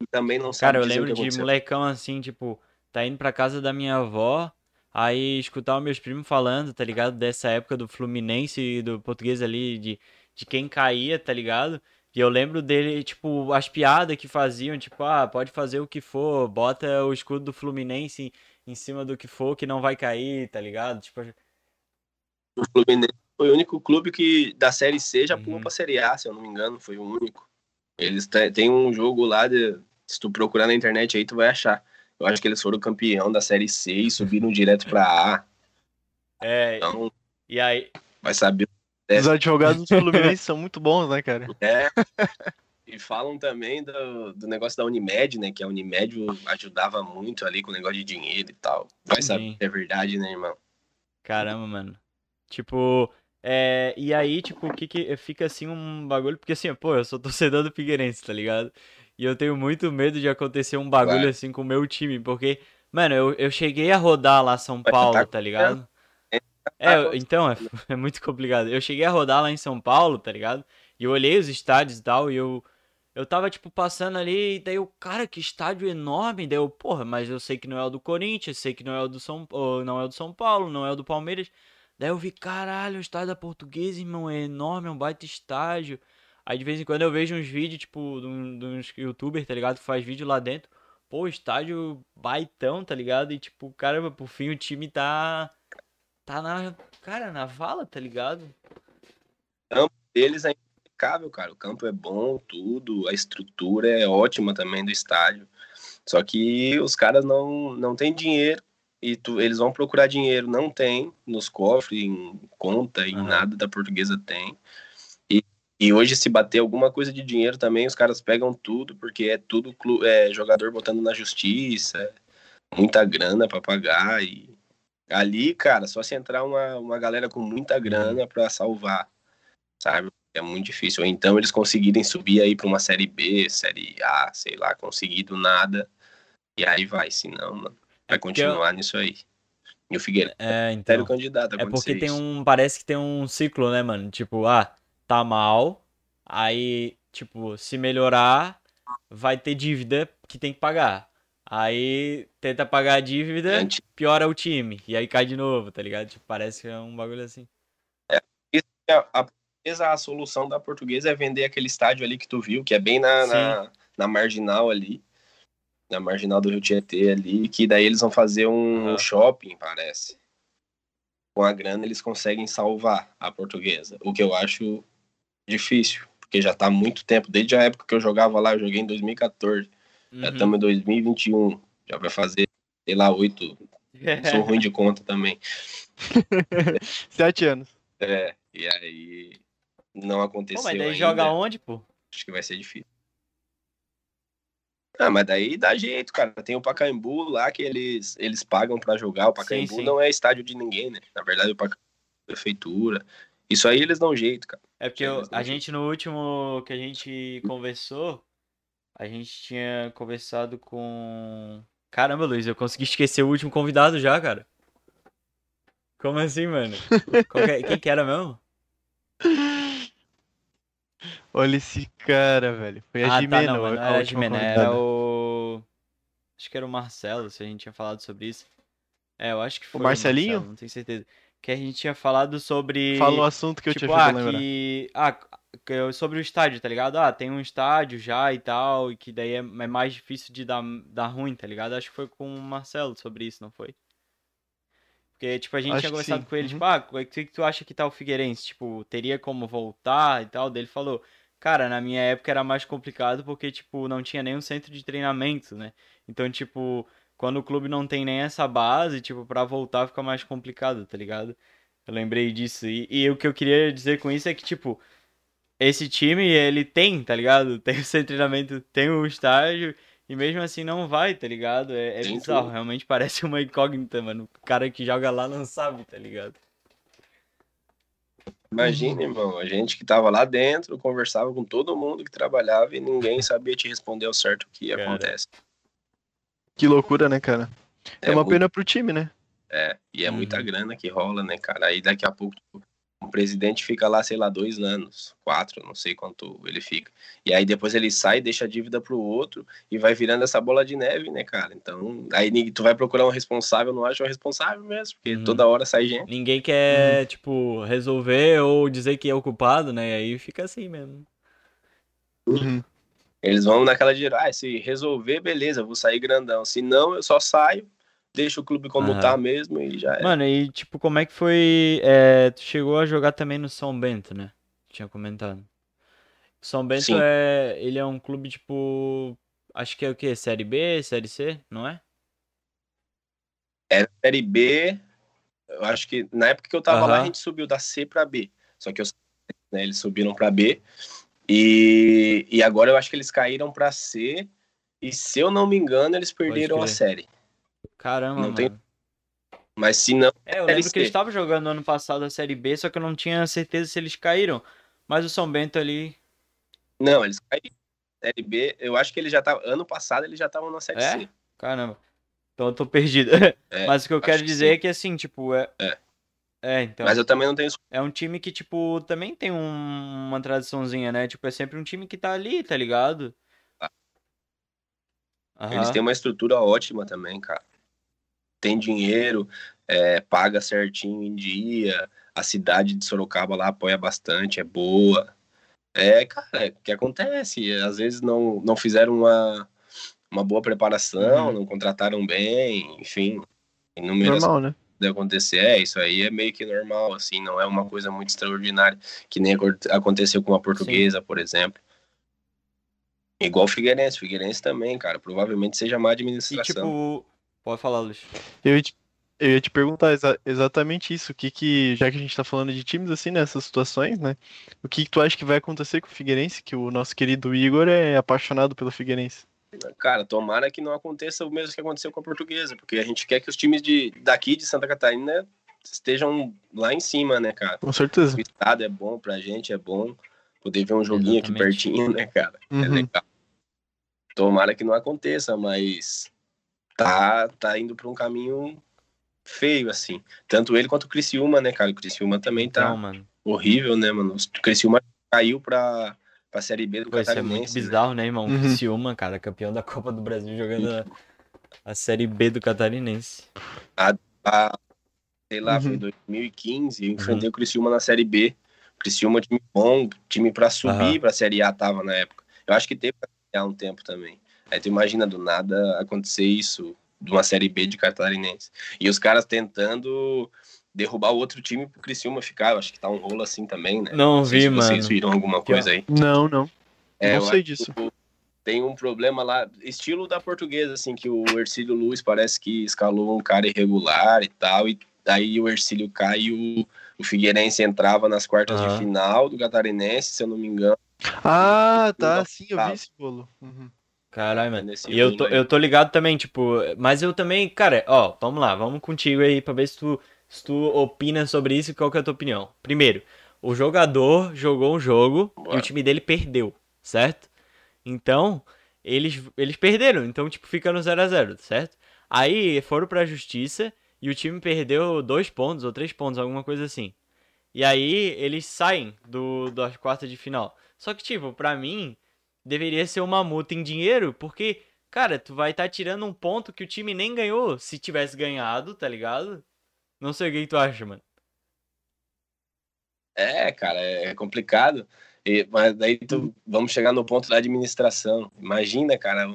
E também não Cara, sabe eu dizer o lembro de molecão, assim, tipo, tá indo pra casa da minha avó, aí escutar os meus primos falando, tá ligado? Dessa época do Fluminense e do português ali, de, de quem caía, tá ligado? E eu lembro dele, tipo, as piadas que faziam, tipo, ah, pode fazer o que for, bota o escudo do Fluminense em, em cima do que for, que não vai cair, tá ligado? Tipo, O Fluminense foi o único clube que da Série C já Uhum. pulou pra Série A, se eu não me engano, foi o único. Eles tem um jogo lá, de, se tu procurar na internet aí, tu vai achar. Eu acho que eles foram campeão da Série C e subiram direto pra A. É, Então, e aí, vai saber. Os advogados do Fluminense são muito bons, né, cara? É. E falam também do, do negócio da Unimed, né? Que a Unimed ajudava muito ali com o negócio de dinheiro e tal. Vai saber é verdade, né, irmão? Caramba, mano. Tipo, é, e aí, tipo, o que que fica assim um bagulho, porque assim, pô, eu sou torcedor do Figueirense, tá ligado? E eu tenho muito medo de acontecer um bagulho Vai. assim com o meu time, porque, mano, eu, eu cheguei a rodar lá São Paulo, tá ligado? É, então, é, é muito complicado. Eu cheguei a rodar lá em São Paulo, tá ligado? E eu olhei os estádios e tal, e eu, eu tava, tipo, passando ali, e daí eu, cara, que estádio enorme. Daí eu, porra, mas eu sei que não é o do Corinthians, sei que não é o do São, não é o do São Paulo, não é o do Palmeiras. Daí eu vi, caralho, o estádio da Portuguesa, irmão, é enorme, é um baita estádio. Aí de vez em quando eu vejo uns vídeos, tipo, de uns youtubers, tá ligado? Que faz vídeo lá dentro. Pô, estádio baitão, tá ligado? E tipo, caramba, por fim o time tá. Tá na. Cara, na vala, tá ligado? Eles é impecável, cara. O campo é bom, tudo. A estrutura é ótima também do estádio. Só que os caras não, não têm dinheiro. E tu- eles vão procurar dinheiro, não tem nos cofres, em conta, em Aham. nada da portuguesa tem. E, e hoje, se bater alguma coisa de dinheiro também, os caras pegam tudo, porque é tudo clu- é, jogador botando na justiça, muita grana pra pagar. E ali, cara, só se entrar uma, uma galera com muita grana pra salvar, sabe? É muito difícil. Ou então eles conseguirem subir aí pra uma série B, série A, sei lá, conseguir do nada. E aí vai, senão, mano, vai É porque eu- continuar nisso aí. E o Figueiredo É, é então. candidato a É porque tem isso. um. Parece que tem um ciclo, né, mano? Tipo, ah, tá mal. Aí, tipo, se melhorar, vai ter dívida que tem que pagar. Aí tenta pagar a dívida, piora o time. E aí cai de novo, tá ligado? Tipo, parece que é um bagulho assim. a, a, a solução da portuguesa é vender aquele estádio ali que tu viu, que é bem na, na, na marginal ali. Na marginal do Rio Tietê ali, que daí eles vão fazer um Aham. shopping, parece. Com a grana eles conseguem salvar a portuguesa. O que eu acho difícil, porque já tá há muito tempo, desde a época que eu jogava lá, eu joguei em 2014. Já Uhum. estamos em 2021. Já vai fazer, sei lá, oito. Sou ruim de conta também. Sete anos. É, e aí não aconteceu Pô, mas daí ainda. joga onde, pô? Acho que vai ser difícil. Ah, mas daí dá jeito, cara. Tem o Pacaembu lá que eles, eles pagam pra jogar. O Pacaembu sim. não é estádio de ninguém, né? Na verdade, o Pacaembu é prefeitura. Isso aí eles dão jeito, cara. É porque eu- a jogam. gente no último que a gente conversou, a gente tinha conversado com. Caramba, Luiz, eu consegui esquecer o último convidado já, cara. Como assim, mano? Que é- Quem que era mesmo? Olha esse cara, velho. Foi a Ah, tá, Jimena. não, a era a convidada. era o. Acho que era o Marcelo, se a gente tinha falado sobre isso. É, eu acho que foi Marcelinho? Marcelo, não tenho certeza. Que a gente tinha falado sobre. Fala o assunto que eu tipo, te ah, ajudo a lembrar. que. Ah, que eu- sobre o estádio, tá ligado? Ah, tem um estádio já e tal, e que daí é, é mais difícil de dar, dar ruim, tá ligado? Acho que foi com o Marcelo sobre isso, não foi? Porque, tipo, a gente Acho tinha conversado com ele, uhum. tipo, ah, o que que tu acha que tá o Figueirense? Tipo, teria como voltar e tal? Daí ele falou, cara, na minha época era mais complicado porque, tipo, não tinha nenhum centro de treinamento, né? Então, tipo, quando o clube não tem nem essa base, tipo, pra voltar fica mais complicado, tá ligado? Eu lembrei disso. E, e o que eu queria dizer com isso é que, tipo, esse time, ele tem, tá ligado? Tem o seu treinamento, tem o estágio, e mesmo assim não vai, tá ligado? É, é bizarro, tudo. realmente parece uma incógnita, mano. O cara que joga lá não sabe, tá ligado? Imagina, irmão, a gente que tava lá dentro, conversava com todo mundo que trabalhava e ninguém sabia te responder ao certo o que Cara. acontece. Que loucura, né, cara? É, uma muito- pena pro time, né? É, e é muita Uhum. grana que rola, né, cara? Aí daqui a pouco tipo, o presidente fica lá, sei lá, dois anos, quatro, não sei quanto ele fica. E aí depois ele sai, deixa a dívida pro outro e vai virando essa bola de neve, né, cara? Então, aí tu vai procurar um responsável, não acha um responsável mesmo, porque Uhum. toda hora sai gente. Ninguém quer, tipo, resolver ou dizer que é o culpado, né? E aí fica assim mesmo. Uhum. Eles vão naquela de, ah, se resolver, beleza, vou sair grandão. Se não, eu só saio, deixo o clube como Aham. tá mesmo e já é. Mano, e tipo, como é que foi. é, tu chegou a jogar também no São Bento, né? Tinha comentado. São Bento Sim. é. Ele é um clube, tipo. Acho que é o quê? Série B, Série C, não é? Era Série B, eu acho que na época que eu tava lá, Aham. a gente subiu da C pra B. Só que eu, né, eles subiram pra B. E, e agora eu acho que eles caíram pra C. E se eu não me engano, eles perderam a série. Caramba, Não mano. tem- Mas se não, É, eu lembro que eles estavam jogando ano passado a Série B, só que eu não tinha certeza se eles caíram. Mas o São Bento ali. não, eles caíram. Série B, eu acho que eles já estavam. Ano passado eles já estavam na Série É? C. Caramba. Então eu tô perdido. É, Mas o que eu quero que dizer sim. é que assim, tipo, é. É. É, então. Mas eu também não tenho. É um time que, tipo, também tem um- uma tradiçãozinha, né? Tipo, é sempre um time que tá ali, tá ligado? Eles Aham. têm uma estrutura ótima também, cara. Tem dinheiro, é, paga certinho em dia. A cidade de Sorocaba lá apoia bastante, é boa. É, cara, é o que acontece. Às vezes não, não fizeram uma, uma boa preparação, Uhum. não contrataram bem, enfim. Inúmeras Normal, né? de acontecer. É, isso aí é meio que normal, assim, não é uma coisa muito extraordinária, que nem aconteceu com a portuguesa, por exemplo. Igual o Figueirense, Figueirense também, cara, provavelmente seja má E, administração. tipo. Pode falar, Luiz. Eu ia te, eu ia te perguntar exa- exatamente isso. O que que, já que a gente tá falando de times assim, nessas situações, né? O que que tu acha que vai acontecer com o Figueirense? Que o nosso querido Igor é apaixonado pelo Figueirense. Cara, tomara que não aconteça o mesmo que aconteceu com a portuguesa, porque a gente quer que os times de, daqui de Santa Catarina estejam lá em cima, né, cara? Com certeza. O estado é bom pra gente, é bom poder ver um joguinho aqui Exatamente. pertinho, né, cara? É Uhum. legal. Tomara que não aconteça, mas tá, tá indo pra um caminho feio, assim. Tanto ele quanto o Criciúma, né, cara? O Criciúma também tá mano. horrível, né, mano? O Criciúma caiu pra, pra Série B do Pô, isso é Catarinense. muito né? bizarro, né, irmão? Uhum. Criciúma, cara, campeão da Copa do Brasil jogando a, a Série B do Catarinense. a- sei lá, foi Uhum. em 2015, eu enfrentei o Criciúma na Série B. O Criciúma, time bom, time pra subir Aham. pra Série A tava na época. Eu acho que teve A um tempo também. Aí tu imagina do nada acontecer isso de uma Série B de Catarinense. E os caras tentando derrubar o outro time pro Criciúma ficar. Eu acho que tá um rolo assim também, né? Não sei vi, se vocês mano. viram alguma coisa aí. Não, não. É, não sei disso. Tem um problema lá, estilo da portuguesa, assim, que o Ercílio Luz parece que escalou um cara irregular e tal, e daí o Ercílio cai e o, o Figueirense entrava nas quartas de final do Catarinense, se eu não me engano. Ah, tá. Não, Sim, eu vi esse bolo. Uhum. Caralho, mano. Nesse E eu tô, eu tô ligado também, tipo, mas eu também, cara, ó, vamos lá, vamos contigo aí pra ver se tu, se tu opina sobre isso e qual que é a tua opinião. Primeiro, o jogador jogou um jogo e o time dele perdeu, certo? Então, eles, eles perderam, então, tipo, fica no 0 a 0 certo? Aí foram pra justiça e o time perdeu dois pontos ou três pontos, alguma coisa assim. E aí eles saem do, das quartas de final. Só que, tipo, pra mim, deveria ser uma multa em dinheiro, porque, cara, tu vai estar tirando um ponto que o time nem ganhou se tivesse ganhado, tá ligado? Não sei o que, tu acha, mano. É, cara, é complicado. E- mas daí tu, vamos chegar no ponto da administração. Imagina, cara,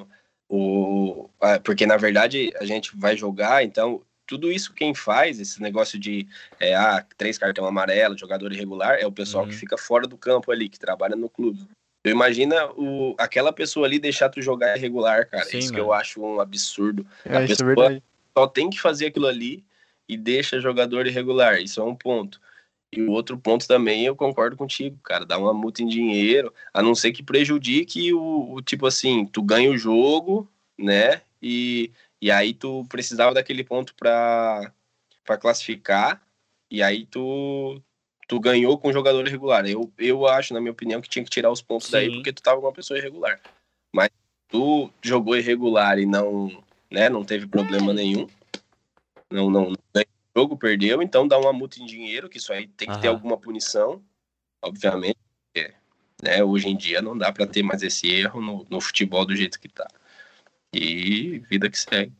o, porque na verdade a gente vai jogar, então tudo isso quem faz, esse negócio de é, ah, três cartão amarelo, jogador irregular, é o pessoal Uhum. que fica fora do campo ali, que trabalha no clube. Tu imagina o, aquela pessoa ali deixar tu jogar irregular, cara. Sim, isso que mano. eu acho um absurdo. É, A isso é pessoa- verdade. Só tem que fazer aquilo ali e deixa jogador irregular. Isso é um ponto. E o outro ponto também, eu concordo contigo, cara, dá uma multa em dinheiro, a não ser que prejudique o, o tipo assim, tu ganha o jogo, né? E, e aí tu precisava daquele ponto pra, pra classificar, e aí tu, tu ganhou com o jogador irregular. Eu, eu acho, na minha opinião, que tinha que tirar os pontos daí, Sim. porque tu tava com uma pessoa irregular. Mas tu jogou irregular e não, né, não teve problema nenhum, não, não ganhou o jogo, perdeu, então dá uma multa em dinheiro, que isso aí tem que ter Aham. alguma punição, obviamente. porque, né, hoje em dia não dá pra ter mais esse erro no, no futebol do jeito que tá. E vida que segue.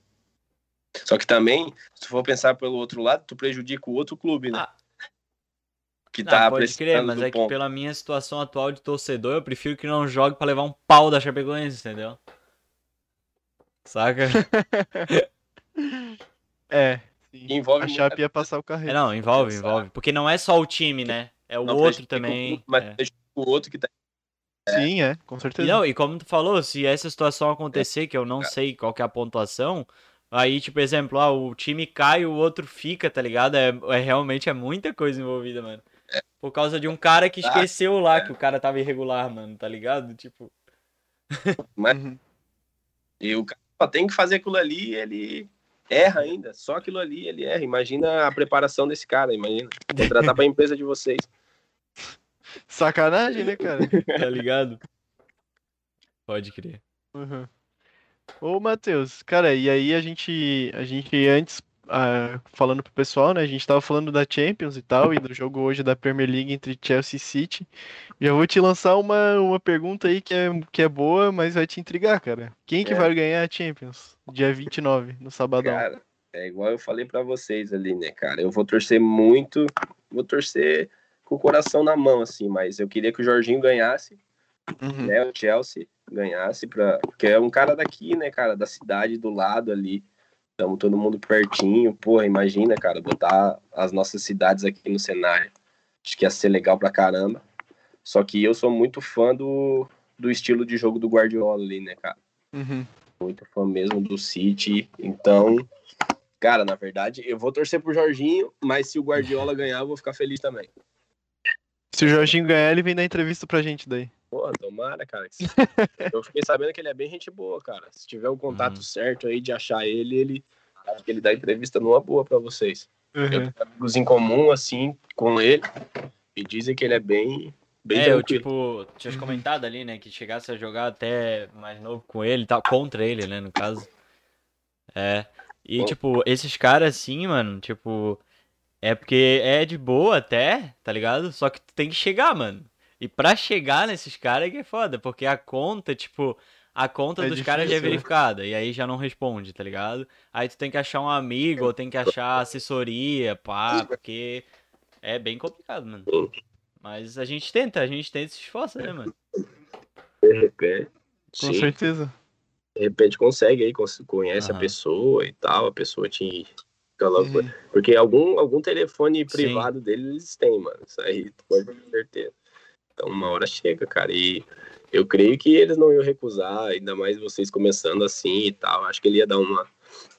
Só que também, se tu for pensar pelo outro lado, tu prejudica o outro clube, né? Ah. Que Não, tá pode crer, mas é que ponto. pela minha situação atual de torcedor, eu prefiro que não jogue pra levar um pau da Chapecoense, entendeu? Saca? É. sim. Que envolve A Chape ia passar o É, carreiro. não, envolve, envolve. Porque não é só o time, né? É o Não outro também. Mas é. o outro que tá Sim, é, com E, certeza. não, e como tu falou, se essa situação acontecer, que eu não sei qual que é a pontuação, aí, tipo, exemplo, ah, o time cai e o outro fica, tá ligado? É, é realmente é muita coisa envolvida, mano. Por causa de um cara que esqueceu lá que o cara tava irregular, mano, tá ligado? Tipo, Uhum. E o cara só tem que fazer aquilo ali, ele erra ainda. Só aquilo ali ele erra. Imagina a preparação desse cara, imagina. Contratar pra empresa de vocês. Sacanagem, né, cara? tá ligado? Pode crer. Uhum. Ô, Matheus, cara, e aí a gente, a gente antes, ah, falando pro pessoal, né, a gente tava falando da Champions e tal, e do jogo hoje da Premier League entre Chelsea e City. Já vou te lançar uma, uma pergunta aí que é, que é boa, mas vai te intrigar, cara. Quem que É. vai ganhar a Champions? Dia 29, no sabadão. Cara, é igual eu falei pra vocês ali, né, cara? Eu vou torcer muito, vou torcer com o coração na mão, assim, mas eu queria que o Jorginho ganhasse, Uhum. né? O Chelsea ganhasse, pra... porque é um cara daqui, né, cara? Da cidade, do lado ali. Estamos todo mundo pertinho. Porra, imagina, cara, botar as nossas cidades aqui no cenário. Acho que ia ser legal pra caramba. Só que eu sou muito fã do, do estilo de jogo do Guardiola ali, né, cara? Uhum. muito fã mesmo do City. Então, cara, na verdade, eu vou torcer pro Jorginho, mas se o Guardiola ganhar, eu vou ficar feliz também. Se o Jorginho ganhar, ele vem dar entrevista pra gente daí. Pô, tomara, cara. Eu fiquei sabendo que ele é bem gente boa, cara. Se tiver o contato Uhum. certo aí de achar ele, ele acho que ele dá entrevista numa boa pra vocês. Eu Uhum. tenho amigos em comum, assim, com ele, e dizem que ele é bem, bem É, eu, tipo, tinha comentado ali, né, que chegasse a jogar até mais novo com ele, e tal, contra ele, né, no caso. É. E, Bom. tipo, esses caras assim, mano, tipo, é porque é de boa até, tá ligado? Só que tu tem que chegar, mano. E pra chegar nesses caras é que é foda, porque a conta, tipo, a conta É dos caras já é né? verificada, e aí já não responde, tá ligado? Aí tu tem que achar um amigo, ou tem que achar assessoria, pá, porque é bem complicado, mano. Mas a gente tenta, a gente tenta e se esforça, né, mano? De repente, Com sim, certeza. de repente consegue aí, conhece Aham. a pessoa e tal, a pessoa te coloca Uhum. Porque algum, algum telefone Sim. privado deles eles têm, mano. Isso aí tu pode ter certeza. Então uma hora chega, cara. E eu creio que eles não iam recusar, ainda mais vocês começando assim e tal. Acho que ele ia dar uma,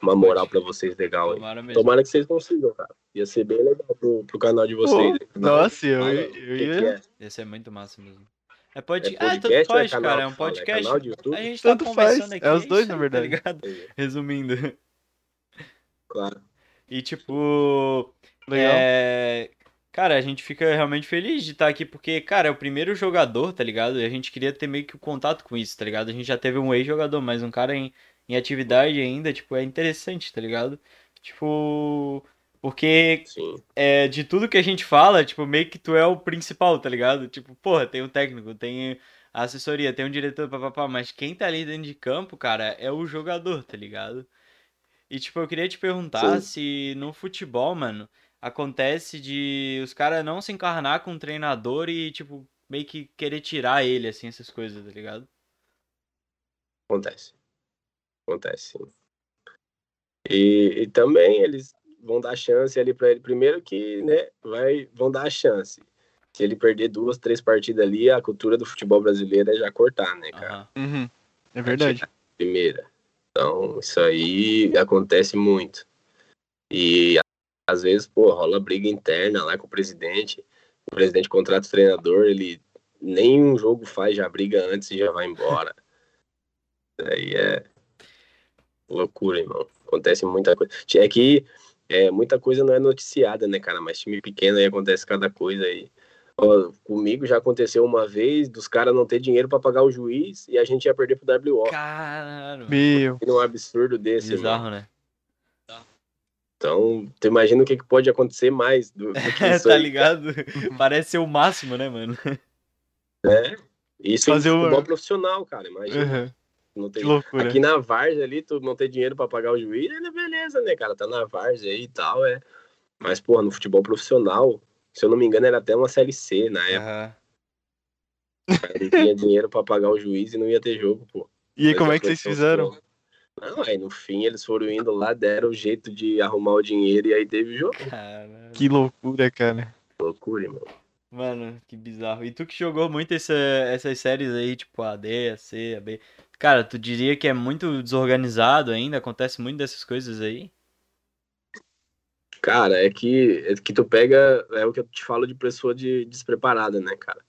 uma moral pra vocês legal aí. Tomara mesmo. Tomara que vocês consigam, cara. Ia ser bem legal pro, pro canal de vocês. Pô, nossa, eu, eu que ia. que é? Ia ser muito massa mesmo. É, É pod... ah, podcast tanto ou é faz, canal cara. É um? É podcast. canal de YouTube? A gente tá Tanto faz, conversando aqui. é os dois, na tá verdade. ligado? Resumindo. Claro. E tipo. Legal. É... Cara, a gente fica realmente feliz de estar aqui, porque, cara, é o primeiro jogador, tá ligado? E a gente queria ter meio que o contato com isso, tá ligado? A gente já teve um ex-jogador, mas um cara em, em atividade ainda, tipo, é interessante, tá ligado? Tipo. Porque Sim. é, de tudo que a gente fala, tipo, meio que tu é o principal, tá ligado? Tipo, porra, tem um técnico, tem a assessoria, tem um diretor, papapá, mas quem tá ali dentro de campo, cara, é o jogador, tá ligado? E, tipo, eu queria te perguntar Sim. se no futebol, mano, acontece de os caras não se encarnar com o treinador e, tipo, meio que querer tirar ele, assim, essas coisas, tá ligado? Acontece. Acontece, sim. E, e também eles vão dar chance ali para ele. Primeiro que, né, vai, vão dar a chance. Se ele perder duas, três partidas ali, a cultura do futebol brasileiro é já cortar, né, cara? Uhum. É verdade. Primeira. Então, isso aí acontece muito. E às vezes, pô, rola briga interna lá com o presidente. O presidente contrata o treinador, ele nem um jogo faz, já briga antes e já vai embora. Aí é loucura, irmão. Acontece muita coisa. É que é, muita coisa não é noticiada, né, cara? Mas time pequeno aí acontece cada coisa aí. Ó, comigo já aconteceu uma vez dos caras não ter dinheiro pra pagar o juiz e a gente ia perder pro WO. Caralho. Meu. um absurdo desse. Bizarro, né? Então, tu imagina o que, que pode acontecer mais do, do que É, isso tá aí, ligado? Parece ser o máximo, né, mano? né? Isso Fazer em o- futebol profissional, cara. Imagina. Uhum. Não tem... Que loucura. Aqui na Várzea ali, tu não ter dinheiro pra pagar o juiz, é beleza, né, cara? Tá na Várzea aí e tal, é. Mas, porra, no futebol profissional, se eu não me engano, era até uma CLC na época. Cara. Não tinha dinheiro pra pagar o juiz e não ia ter jogo, pô. E aí, Mas como é que vocês fizeram? bom. Não, aí no fim eles foram indo lá, deram o jeito de arrumar o dinheiro e aí teve jogo. Caralho. Que loucura, cara. Loucura, irmão. Mano, que bizarro. E tu que jogou muito essa- essas séries aí, tipo a D, a C, a B. Cara, tu diria que é muito desorganizado ainda? Acontece muito dessas coisas aí? Cara, é que, é que tu pega, é o que eu te falo de pessoa de, despreparada, né, cara?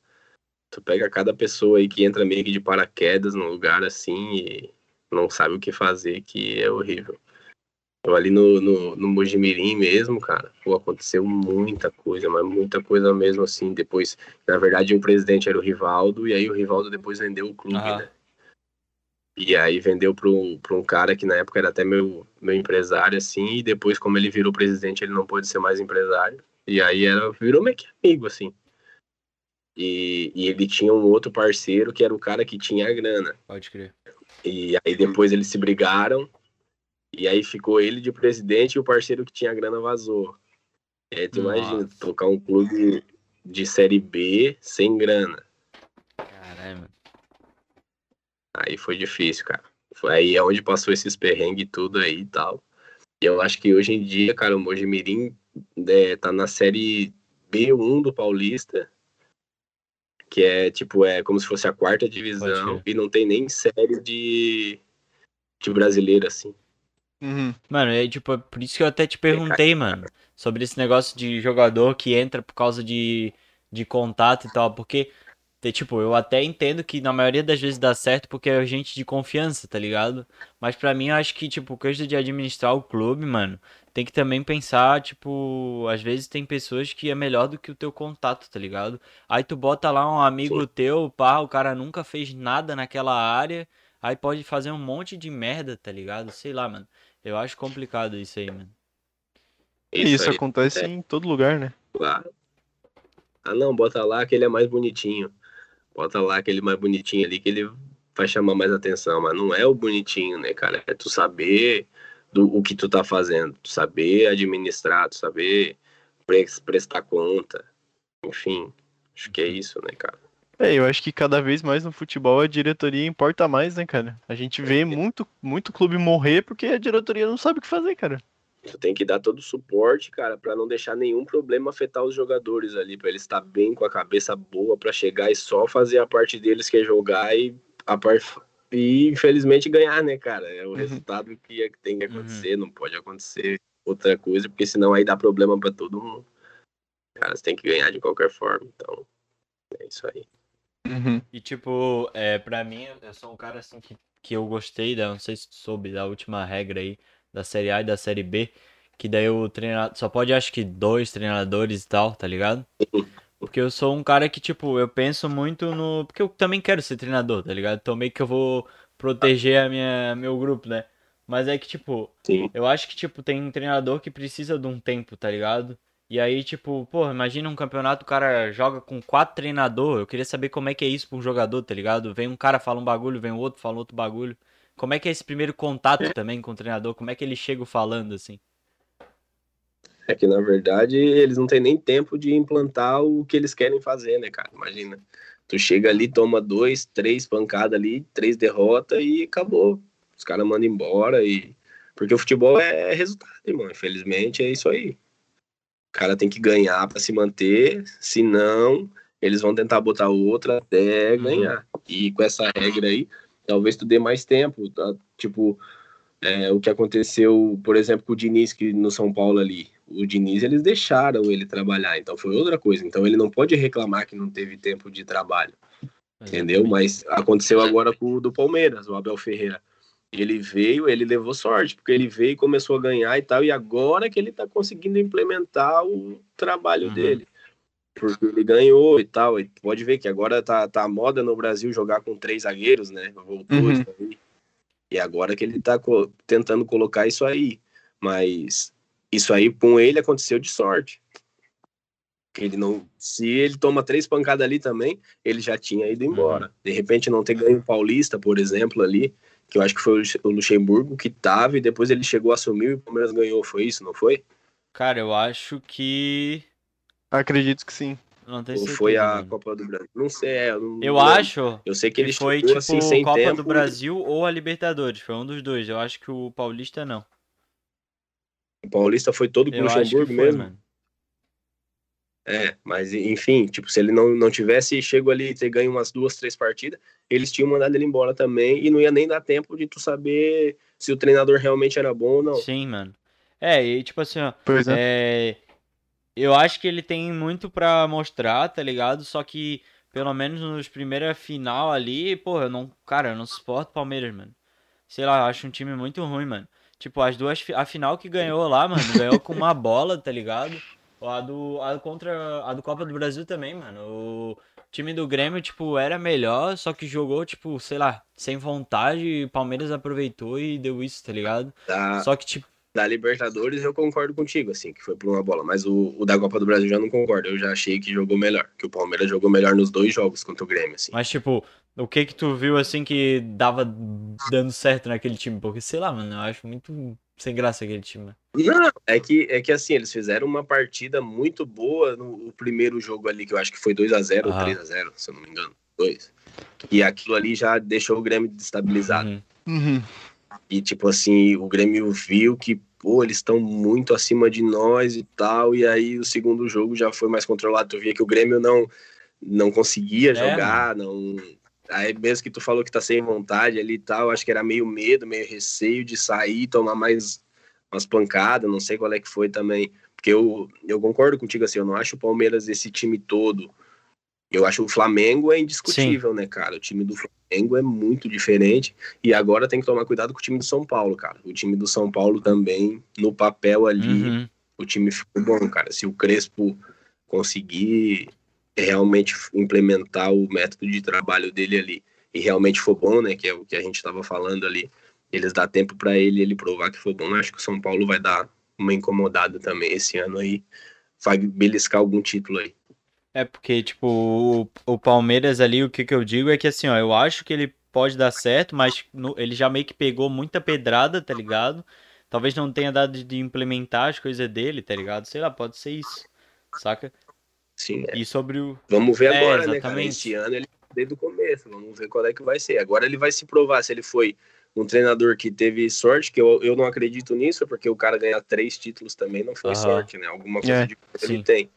Tu pega cada pessoa aí que entra meio que de paraquedas num lugar assim e não sabe o que fazer, que é horrível. Eu ali no, no, no Mojimirim mesmo, cara, pô, aconteceu muita coisa, mas muita coisa mesmo assim. Depois, na verdade, o presidente era o Rivaldo, e aí o Rivaldo depois vendeu o clube, Aham. né? E aí vendeu para um, pra um cara que na época era até meu, meu empresário, assim, e depois, como ele virou presidente, ele não pôde ser mais empresário. E aí era, virou meio que amigo, assim. E, e ele tinha um outro parceiro que era o cara que tinha a grana. Pode crer. E aí depois eles se brigaram, e aí ficou ele de presidente e o parceiro que tinha a grana vazou. E aí tu Nossa. imagina, tocar um clube de Série B sem grana. Caralho, mano. Aí foi difícil, cara. Foi aí é onde passou esses perrengues e tudo aí e tal. E eu acho que hoje em dia, cara, o Mojimirim é, tá na série B1 do Paulista, que é tipo, é como se fosse a quarta divisão, e não tem nem série de, de brasileiro, assim. Uhum. Mano, é tipo, é por isso que eu até te perguntei, mano, sobre esse negócio de jogador que entra por causa de, de contato e tal, porque, tipo, eu até entendo que na maioria das vezes dá certo porque é gente de confiança, tá ligado? Mas pra mim eu acho que, tipo, coisa de administrar o clube, mano, tem que também pensar, tipo, às vezes tem pessoas que é melhor do que o teu contato, tá ligado? Aí tu bota lá um amigo teu, pá, o cara nunca fez nada naquela área, aí pode fazer um monte de merda, tá ligado? Sei lá, mano. Eu acho complicado isso aí, mano. E isso aí, acontece é. em todo lugar, né? claro. Ah, não, bota lá que ele é mais bonitinho. Bota lá aquele mais bonitinho ali que ele vai chamar mais atenção. Mas não é o bonitinho, né, cara? É tu saber do, o que tu tá fazendo. Tu saber administrar, tu saber pres- prestar conta. Enfim, acho que é isso, né, cara? É, eu acho que cada vez mais no futebol a diretoria importa mais, né, cara? A gente vê muito, muito clube morrer porque a diretoria não sabe o que fazer, cara. Tu tem que dar todo o suporte, cara, pra não deixar nenhum problema afetar os jogadores ali, pra eles estar bem com a cabeça boa pra chegar e só fazer a parte deles que é jogar e a parte e infelizmente ganhar, né, cara? É o Uhum. resultado que é- tem que acontecer, não pode acontecer outra coisa, porque senão aí dá problema pra todo mundo. Cara, você tem que ganhar de qualquer forma, então é isso aí. Uhum. E tipo, é, pra mim, eu sou um cara assim que, que eu gostei da, não sei se tu soube, da última regra aí, da Série A e da Série B, que daí o treinador, só pode acho que dois treinadores e tal, tá ligado? Porque eu sou um cara que, tipo, eu penso muito no. Porque eu também quero ser treinador, tá ligado? Então meio que eu vou proteger a minha, meu grupo, né? Mas é que, tipo, Sim. eu acho que, tipo, tem um treinador que precisa de um tempo, tá ligado? E aí, tipo, porra, imagina um campeonato, o cara joga com quatro treinadores. Eu queria saber como é que é isso pra um jogador, tá ligado? Vem um cara, fala um bagulho, vem o outro, fala outro bagulho. Como é que é esse primeiro contato também com o treinador? Como é que ele chega falando, assim? É que na verdade eles não têm nem tempo de implantar o que eles querem fazer, né, cara? Imagina. Tu chega ali, toma dois, três pancadas ali, três derrotas e acabou. Os caras mandam embora e. Porque o futebol é resultado, irmão. Infelizmente é isso aí. O cara tem que ganhar para se manter, senão eles vão tentar botar outra até Uhum. ganhar. E com essa regra aí, talvez tu dê mais tempo, tá? Tipo, é, o que aconteceu, por exemplo, com o Diniz que no São Paulo ali. O Diniz, eles deixaram ele trabalhar, então foi outra coisa. Então ele não pode reclamar que não teve tempo de trabalho, entendeu? Mas aconteceu agora com o do Palmeiras, o Abel Ferreira. Ele veio, ele levou sorte, porque ele veio e começou a ganhar e tal, e agora que ele tá conseguindo implementar o trabalho Uhum. dele. Porque ele ganhou e tal. E pode ver que agora tá, tá a moda no Brasil jogar com três zagueiros, né? Voltou Uhum. isso aí. E agora que ele tá co- tentando colocar isso aí. Mas isso aí com ele aconteceu de sorte. Ele não, se ele toma três pancadas ali também, ele já tinha ido embora. De repente não ter ganho o Paulista, por exemplo, ali, que eu acho que foi o Luxemburgo que tava e depois ele chegou a assumir e o Palmeiras ganhou, foi isso, não foi? Cara, eu acho que. Acredito que sim. Não tenho Ou foi a. Copa do Brasil? Não sei, é, eu, não Eu acho Eu sei que que ele foi chegou tipo assim sem Copa tempo. do Brasil ou a Libertadores. Foi um dos dois. Eu acho que o Paulista não. O Paulista foi todo com o Luxemburgo foi, mesmo. mano. É, mas enfim, tipo, se ele não, não tivesse chego ali e ter ganho umas duas, três partidas, eles tinham mandado ele embora também e não ia nem dar tempo de tu saber se o treinador realmente era bom ou não. Sim, mano. É, e tipo assim, ó, Pois é. é, eu acho que ele tem muito pra mostrar, tá ligado? Só que, pelo menos nos primeira final ali, pô, eu não, cara, eu não suporto Palmeiras, mano. Sei lá, eu acho um time muito ruim, mano. Tipo, as duas, a final que ganhou lá, mano, ganhou com uma bola, tá ligado? A do, a contra, a do Copa do Brasil também, mano. O time do Grêmio, tipo, era melhor, só que jogou, tipo, sei lá, sem vontade, e o Palmeiras aproveitou e deu isso, tá ligado? Da, Só que, tipo, da Libertadores eu concordo contigo, assim, que foi por uma bola. Mas o, o da Copa do Brasil já não concordo. Eu já achei que jogou melhor. Que o Palmeiras jogou melhor nos dois jogos contra o Grêmio, assim. Mas, tipo, o que que tu viu, assim, que dava dando certo naquele time? Porque, sei lá, mano, eu acho muito sem graça aquele time. mano. Não, é que, é que assim, eles fizeram uma partida muito boa no primeiro jogo ali, que eu acho que foi 2 a 0 ou Aham. 3 a 0 se eu não me engano. 2. E aquilo ali já deixou o Grêmio destabilizado. Uhum. Uhum. E, tipo assim, o Grêmio viu que, pô, eles estão muito acima de nós e tal. E aí o segundo jogo já foi mais controlado. Tu via que o Grêmio não, não conseguia É, jogar, não. Aí mesmo que tu falou que tá sem vontade ali e tal, acho que era meio medo, meio receio de sair, tomar mais umas pancadas, não sei qual é que foi também. Porque eu, eu concordo contigo, assim, eu não acho o Palmeiras esse time todo. Eu acho o Flamengo é indiscutível, né, cara? O time do Flamengo é muito diferente. E agora tem que tomar cuidado com o time do São Paulo, cara. O time do São Paulo também, no papel ali, Uhum. o time ficou bom, cara. Se o Crespo conseguir realmente implementar o método de trabalho dele ali e realmente for bom, né, que é o que a gente estava falando ali, eles dá tempo para ele ele provar que foi bom. Eu acho que o São Paulo vai dar uma incomodada também esse ano aí, vai beliscar algum título aí. É porque, tipo, o, o Palmeiras ali, o que que eu digo é que, assim, ó, eu acho que ele pode dar certo, mas no- ele já meio que pegou muita pedrada, tá ligado? Talvez não tenha dado de implementar as coisas dele, tá ligado? Sei lá, pode ser isso, saca? Sim, é. E sobre o... Vamos ver É, agora, né, cara? exatamente. Esse ano ele desde o começo, vamos ver qual é que vai ser. Agora ele vai se provar se ele foi um treinador que teve sorte, que eu, eu não acredito nisso, porque o cara ganhar três títulos também não foi Aham. sorte, né? Alguma coisa É, de ele tem.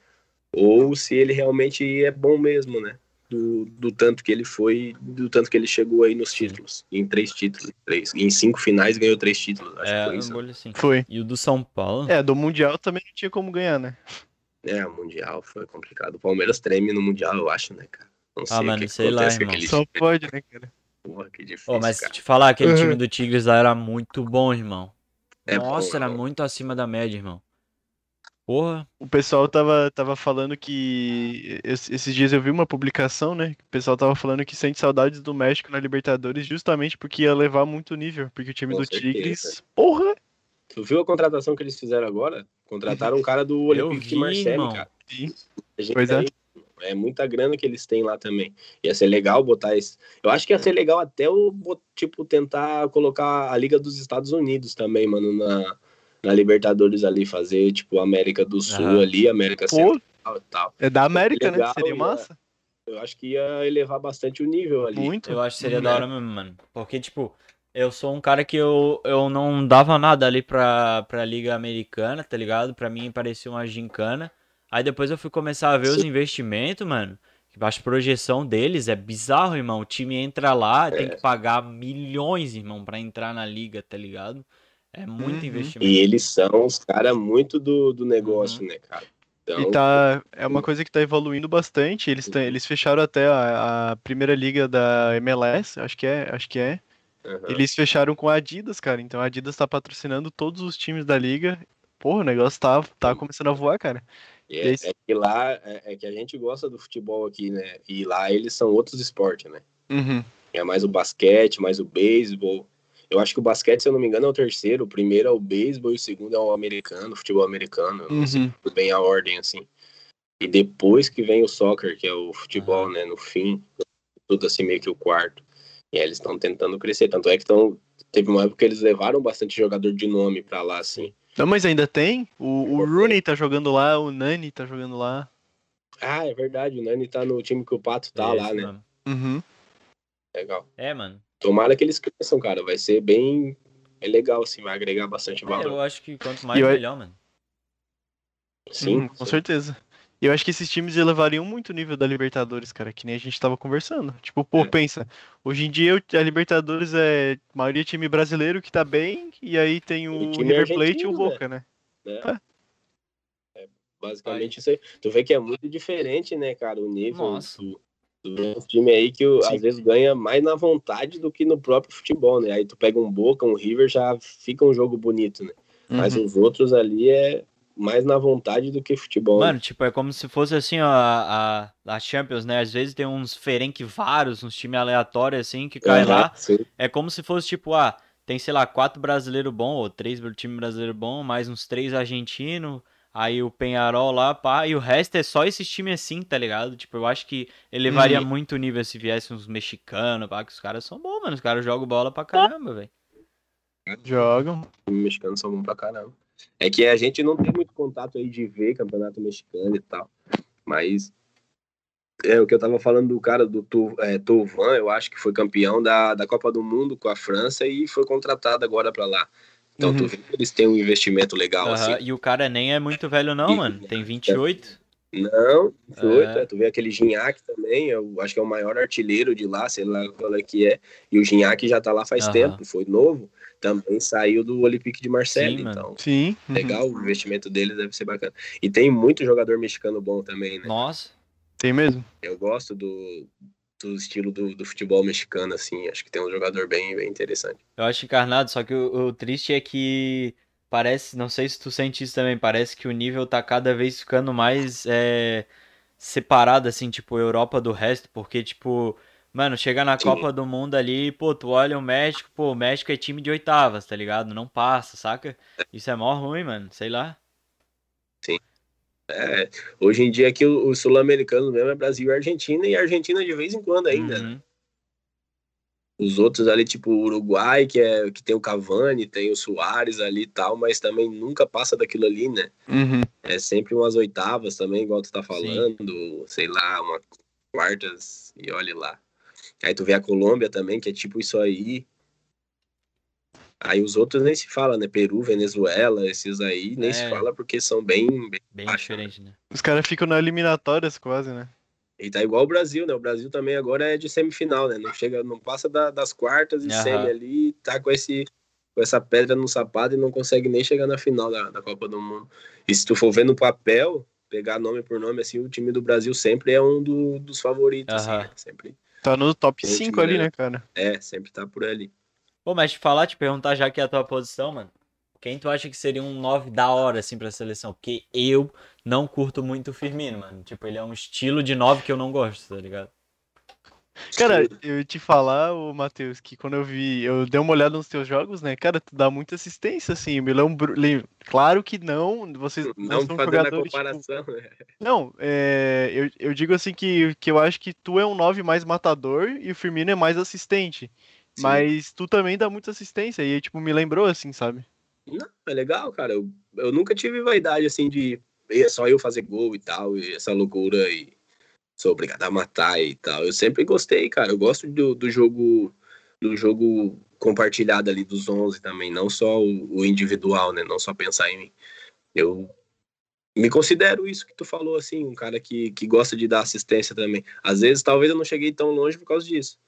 Ou se ele realmente é bom mesmo, né? Do, do tanto que ele foi, do tanto que ele chegou aí nos títulos. Em três títulos, três. Em cinco finais ganhou três títulos, acho É, que foi isso. assim. Foi. E o do São Paulo? É, do Mundial também não tinha como ganhar, né? É, o Mundial foi complicado. O Palmeiras treme no Mundial, eu acho, né, cara? Não sei Ah, o mano, que, que sei lá, irmão. aquele Só pode, né, cara? Porra, que difícil, mas cara. te falar, aquele Uhum. time do Tigres lá era muito bom, irmão. É Nossa, bom, era bom. muito acima da média, irmão. Porra. O pessoal tava, tava falando que. es- Esses dias eu vi uma publicação, né? O pessoal tava falando que sente saudades do México na Libertadores justamente porque ia levar muito nível. Porque o time Com do certeza. Tigres. Porra! Tu viu a contratação que eles fizeram agora? Contrataram um cara do Olympique de Marseille, cara. Sim. A gente Pois é. aí- é muita grana que eles têm lá também. Ia ser legal botar isso. Eu acho que ia ser legal até o tipo tentar colocar a Liga dos Estados Unidos também, mano, na, na Libertadores ali fazer tipo América do Sul ali, América Pô, Central e tal. é da América, Legal, né? Seria ia- massa. Eu acho que ia elevar bastante o nível ali. Muito. Eu acho que seria Uhum. da hora mesmo, mano. Porque, tipo, eu sou um cara que eu, eu não dava nada ali pra, pra Liga Americana, tá ligado? Pra mim parecia uma gincana. Aí depois eu fui começar a ver os investimentos, mano. que A projeção deles é bizarro, irmão. O time entra lá, tem que pagar milhões, irmão, pra entrar na liga, tá ligado? É muito Uhum. investimento. E eles são os caras muito do, do negócio, né, cara? Então, E tá, é uma coisa que tá evoluindo bastante. Eles, tão- eles fecharam até a, a primeira liga da MLS, acho que é, acho que é. aham. Eles fecharam com a Adidas, cara. Então a Adidas tá patrocinando todos os times da liga. Porra, o negócio tá, tá começando a voar, cara. E É, Esse- é que lá é, é que a gente gosta do futebol aqui, né? E lá eles são outros esportes, né? Uhum. É mais o basquete, mais o beisebol. Eu acho que o basquete, se eu não me engano, é o terceiro. O primeiro é o beisebol e o segundo é o americano, o futebol americano. Eu não sei Uhum. bem a ordem, assim. E depois que vem o soccer, que é o futebol, né? No fim, tudo assim meio que o quarto. E aí eles estão tentando crescer. Tanto é que estão. Teve uma época que eles levaram bastante jogador de nome pra lá, assim. Não, mas ainda tem. O, o Rooney tá jogando lá, o Nani tá jogando lá. Ah, é verdade. O Nani tá no time que o Pato tá É lá, né? Uhum. Legal. É, mano. Tomara que eles cresçam, cara. Vai ser bem. É legal, assim, vai agregar bastante É, valor. eu acho que quanto mais, eu- melhor, mano. Sim, Uhum, com certeza. E eu acho que esses times elevariam muito o nível da Libertadores, cara, que nem a gente tava conversando. Tipo, pô, É. pensa, hoje em dia o- a Libertadores é a maioria time brasileiro que tá bem, e aí tem o River Plate e o argentino, Boca, né? Basicamente isso aí. Tu vê que é muito diferente, né, cara, o nível Nossa. do, do time aí que Sim. às vezes ganha mais na vontade do que no próprio futebol, né? Aí tu pega um Boca, um River, já fica um jogo bonito, né? Mas Uhum. os outros ali é mais na vontade do que futebol. né? Mano, tipo, é como se fosse assim, ó, a, a, Champions, né? Às vezes tem uns Ferencváros, uns times aleatórios assim, que cai Aham, lá. sim. É como se fosse tipo, ah, tem, sei lá, quatro brasileiros bons, ou três time brasileiro bom, mais uns três argentinos, aí o Penharol lá, pá, e o resto é só esses times assim, tá ligado? Tipo, eu acho que elevaria Uhum. muito o nível se viesse uns mexicanos, pá, que os caras são bons, mano, os caras jogam bola pra caramba, velho. Jogam. Os mexicanos são bons pra caramba. É que a gente não tem muito contato aí de ver campeonato mexicano e tal. Mas é o que eu tava falando do cara do Tu- é, Tovan, eu acho que foi campeão da, da Copa do Mundo com a França e foi contratado agora pra lá. Então tu Uhum. vê que eles têm um investimento legal, Aham, assim. E o cara nem é muito velho não, E- mano, tem 28. Não, foi, É. tu vê aquele Gignac também, eu acho que é o maior artilheiro de lá, sei lá qual é que é. E o Gignac já tá lá faz Aham. tempo, foi novo, também saiu do Olympique de Marseille, Sim, mano. então Sim. uhum. legal, o investimento deles deve ser bacana. E tem muito jogador mexicano bom também, né? Nossa. Tem mesmo. Eu gosto do, do estilo do, do futebol mexicano, assim, acho que tem um jogador bem, bem interessante. Eu acho encarnado, só que o, o triste é que parece, não sei se tu sente isso também, parece que o nível tá cada vez ficando mais é, separado, assim, tipo, Europa do resto, porque, tipo, mano, chega na Sim. Copa do Mundo ali, pô, tu olha o México, pô, o México é time de oitavas, tá ligado? Não passa, saca? Isso é mó ruim, mano, sei lá. É, hoje em dia aqui o, o sul-americano mesmo é Brasil e Argentina, e Argentina de vez em quando ainda, né? Uhum. Os outros ali, tipo o Uruguai, que, é, que tem o Cavani, tem o Soares ali e tal, mas também nunca passa daquilo ali, né? Uhum. É sempre umas oitavas também, igual tu tá falando, sei lá, uma quartas e olhe lá. Aí tu vê a Colômbia também, que é tipo isso aí. Aí os outros nem se fala, né? Peru, Venezuela, esses aí nem É. se fala porque são bem, bem Bem baixos, diferente, né? Os caras ficam na eliminatórias quase, né? E tá igual o Brasil, né? O Brasil também agora é de semifinal, né? Não chega, não passa da- das quartas e Aham. semi ali, tá com esse com essa pedra no sapato e não consegue nem chegar na final da, da Copa do Mundo. E se tu for ver no papel, pegar nome por nome, assim, o time do Brasil sempre é um do- dos favoritos, assim, né? Sempre, Tá no top Tem um 5 time ali, né, cara? é, sempre tá por ali. Pô, mas te falar, te perguntar já que é a tua posição, mano. Quem tu acha que seria um 9 da hora, assim, pra seleção? Porque eu não curto muito o Firmino, mano. Tipo, ele é um estilo de 9 que eu não gosto, tá ligado? Cara, eu ia te falar, ô Matheus, que quando eu vi, eu dei uma olhada nos teus jogos, né? Cara, tu dá muita assistência, assim. Me lembro. lem- Claro que não, vocês não, não são fazendo a jogadores. tipo, comparação, né? Não, é, eu, eu digo assim que, que eu acho que tu é um 9 mais matador e o Firmino é mais assistente. Sim. Mas tu também dá muita assistência. E tipo, me lembrou assim, sabe? Não, é legal, cara. Eu, eu nunca tive vaidade assim de só eu fazer gol e tal, e essa loucura e sou obrigado a matar e tal. Eu sempre gostei, cara. Eu gosto do, do jogo do jogo compartilhado ali dos 11 também, não só o, o individual, né? Não só pensar em mim. Eu me considero isso que tu falou, assim, um cara que, que gosta de dar assistência também. Às vezes, talvez eu não cheguei tão longe por causa disso.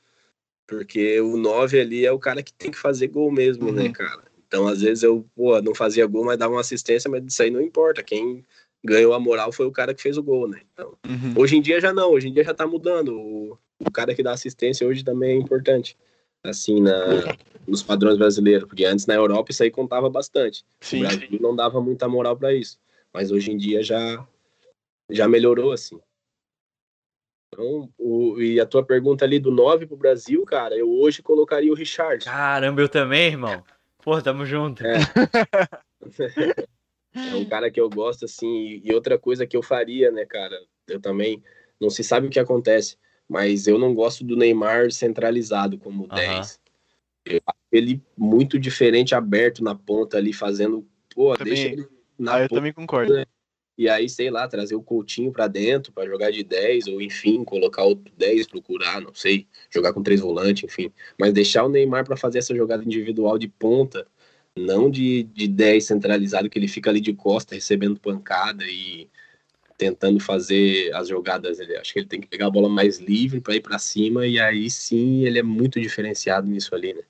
Porque o 9 ali é o cara que tem que fazer gol mesmo, né, Uhum. cara? Então, às vezes eu, pô, não fazia gol, mas dava uma assistência, mas isso aí não importa. Quem ganhou a moral foi o cara que fez o gol, né? Então, Uhum. hoje em dia já não, hoje em dia já tá mudando. O, o cara que dá assistência hoje também é importante. Assim, na, nos padrões brasileiros, porque antes na Europa isso aí contava bastante. O Sim. Brasil não dava muita moral para isso. Mas hoje em dia já, já melhorou, assim. Então, o, e a tua pergunta ali do 9 pro Brasil, cara, eu hoje colocaria o Richard. Caramba, eu também, irmão. Pô, tamo junto. É. É um cara que eu gosto, assim, e- outra coisa que eu faria, né, cara, eu também, não se sabe o que acontece, mas eu não gosto do Neymar centralizado como Aham. 10. Eu acho ele muito diferente, aberto na ponta ali, fazendo, pô, Também- deixa ele na Ah, eu ponta, também concordo. E aí, sei lá, trazer o Coutinho pra dentro pra jogar de 10, ou enfim, colocar outro 10, procurar, não sei, jogar com três volantes, enfim. Mas deixar o Neymar pra fazer essa jogada individual de ponta, não de, de 10 centralizado, que ele fica ali de costa recebendo pancada e tentando fazer as jogadas. Ele, acho que ele tem que pegar a bola mais livre para ir para cima e aí sim ele é muito diferenciado nisso ali, né?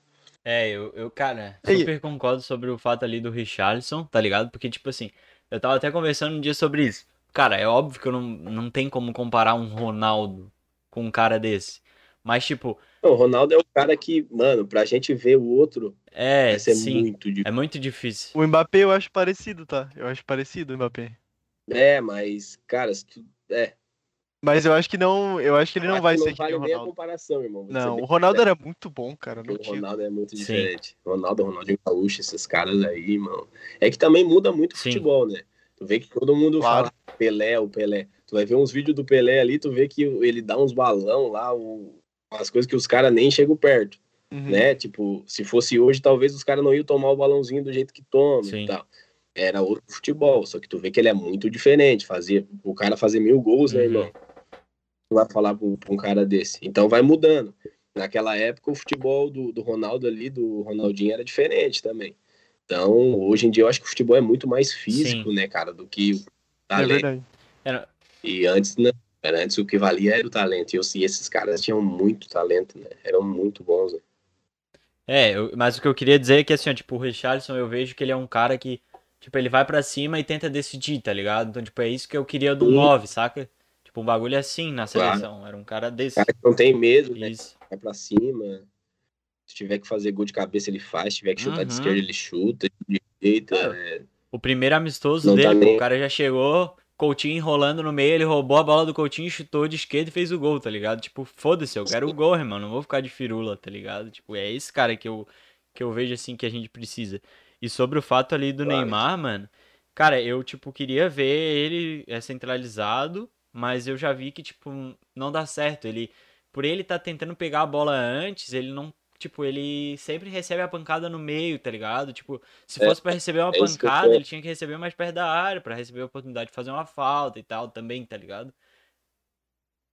É, eu, eu cara, Ei. super concordo sobre o fato ali do Richarlison, tá ligado? Porque, tipo assim, eu tava até conversando um dia sobre isso. Cara, é óbvio que eu não, não tem como comparar um Ronaldo com um cara desse. Mas, tipo, Não, o Ronaldo é o cara que, mano, pra gente ver o outro, é, vai ser sim, muito difícil. é muito difícil. O Mbappé eu acho parecido, tá? Eu acho parecido o Mbappé. É, mas, cara, se tu, é, Mas eu acho que não. Eu acho que ele não acho vai ser não que vale nem o nem a Ronaldo. comparação, irmão. ser Não, o Ronaldo era muito bom, cara. O. Ronaldo é muito Sim. diferente. Ronaldo, Ronaldinho Gaúcho, esses caras aí, mano. É que também muda muito o Sim. futebol, né? Tu vê que todo mundo Claro. fala Pelé, o Pelé. Tu vai ver uns vídeos do Pelé ali, tu vê que ele dá uns balão lá, o- umas coisas que os caras nem chegam perto, Uhum. né? Tipo, se fosse hoje, talvez os caras não iam tomar o balãozinho do jeito que tomam Sim. e tal. Era outro futebol, só que tu vê que ele é muito diferente. Fazia, o cara fazer mil gols, né, Uhum. irmão? Vai falar pra um, pra um cara desse. Então vai mudando. Naquela época, o futebol do, do Ronaldo ali, do Ronaldinho, era diferente também. Então, hoje em dia, eu acho que o futebol é muito mais físico, né, cara, do que o É talento. verdade. Era- e antes, não. Era antes o que valia era o talento. E, eu- e esses caras tinham muito talento, né? Eram muito bons, né? É, eu- mas o que eu queria dizer é que, assim, ó, tipo, o Richarlison, eu vejo que ele é um cara que, tipo, ele vai pra cima e tenta decidir, tá ligado? Então, tipo, é isso que eu queria do Sim. 9, saca? Tipo, um bagulho assim na Claro. seleção. Era um cara desse. cara que não tem medo, né? Isso. Vai pra cima. Se tiver que fazer gol de cabeça, ele faz. Se tiver que chutar de Uhum. esquerda, ele chuta. De direita. é, O primeiro amistoso Não dele, pô, nem- o cara já chegou, Coutinho enrolando no meio, ele roubou a bola do Coutinho, chutou de esquerda e fez o gol, tá ligado? Tipo, foda-se, eu quero o gol, irmão, não vou ficar de firula, tá ligado? Tipo, é esse cara que eu, que eu vejo, assim, que a gente precisa. E sobre o fato ali do Claro. Neymar, mano, cara, eu, tipo, queria ver ele é, centralizado, mas eu já vi que, tipo, não dá certo. Ele, por ele tá tentando pegar a bola antes, ele não, tipo, ele sempre recebe a pancada no meio, tá ligado? Tipo, se É, fosse pra receber uma é pancada, ele tinha que receber mais perto da área, pra receber a oportunidade de fazer uma falta e tal também, tá ligado?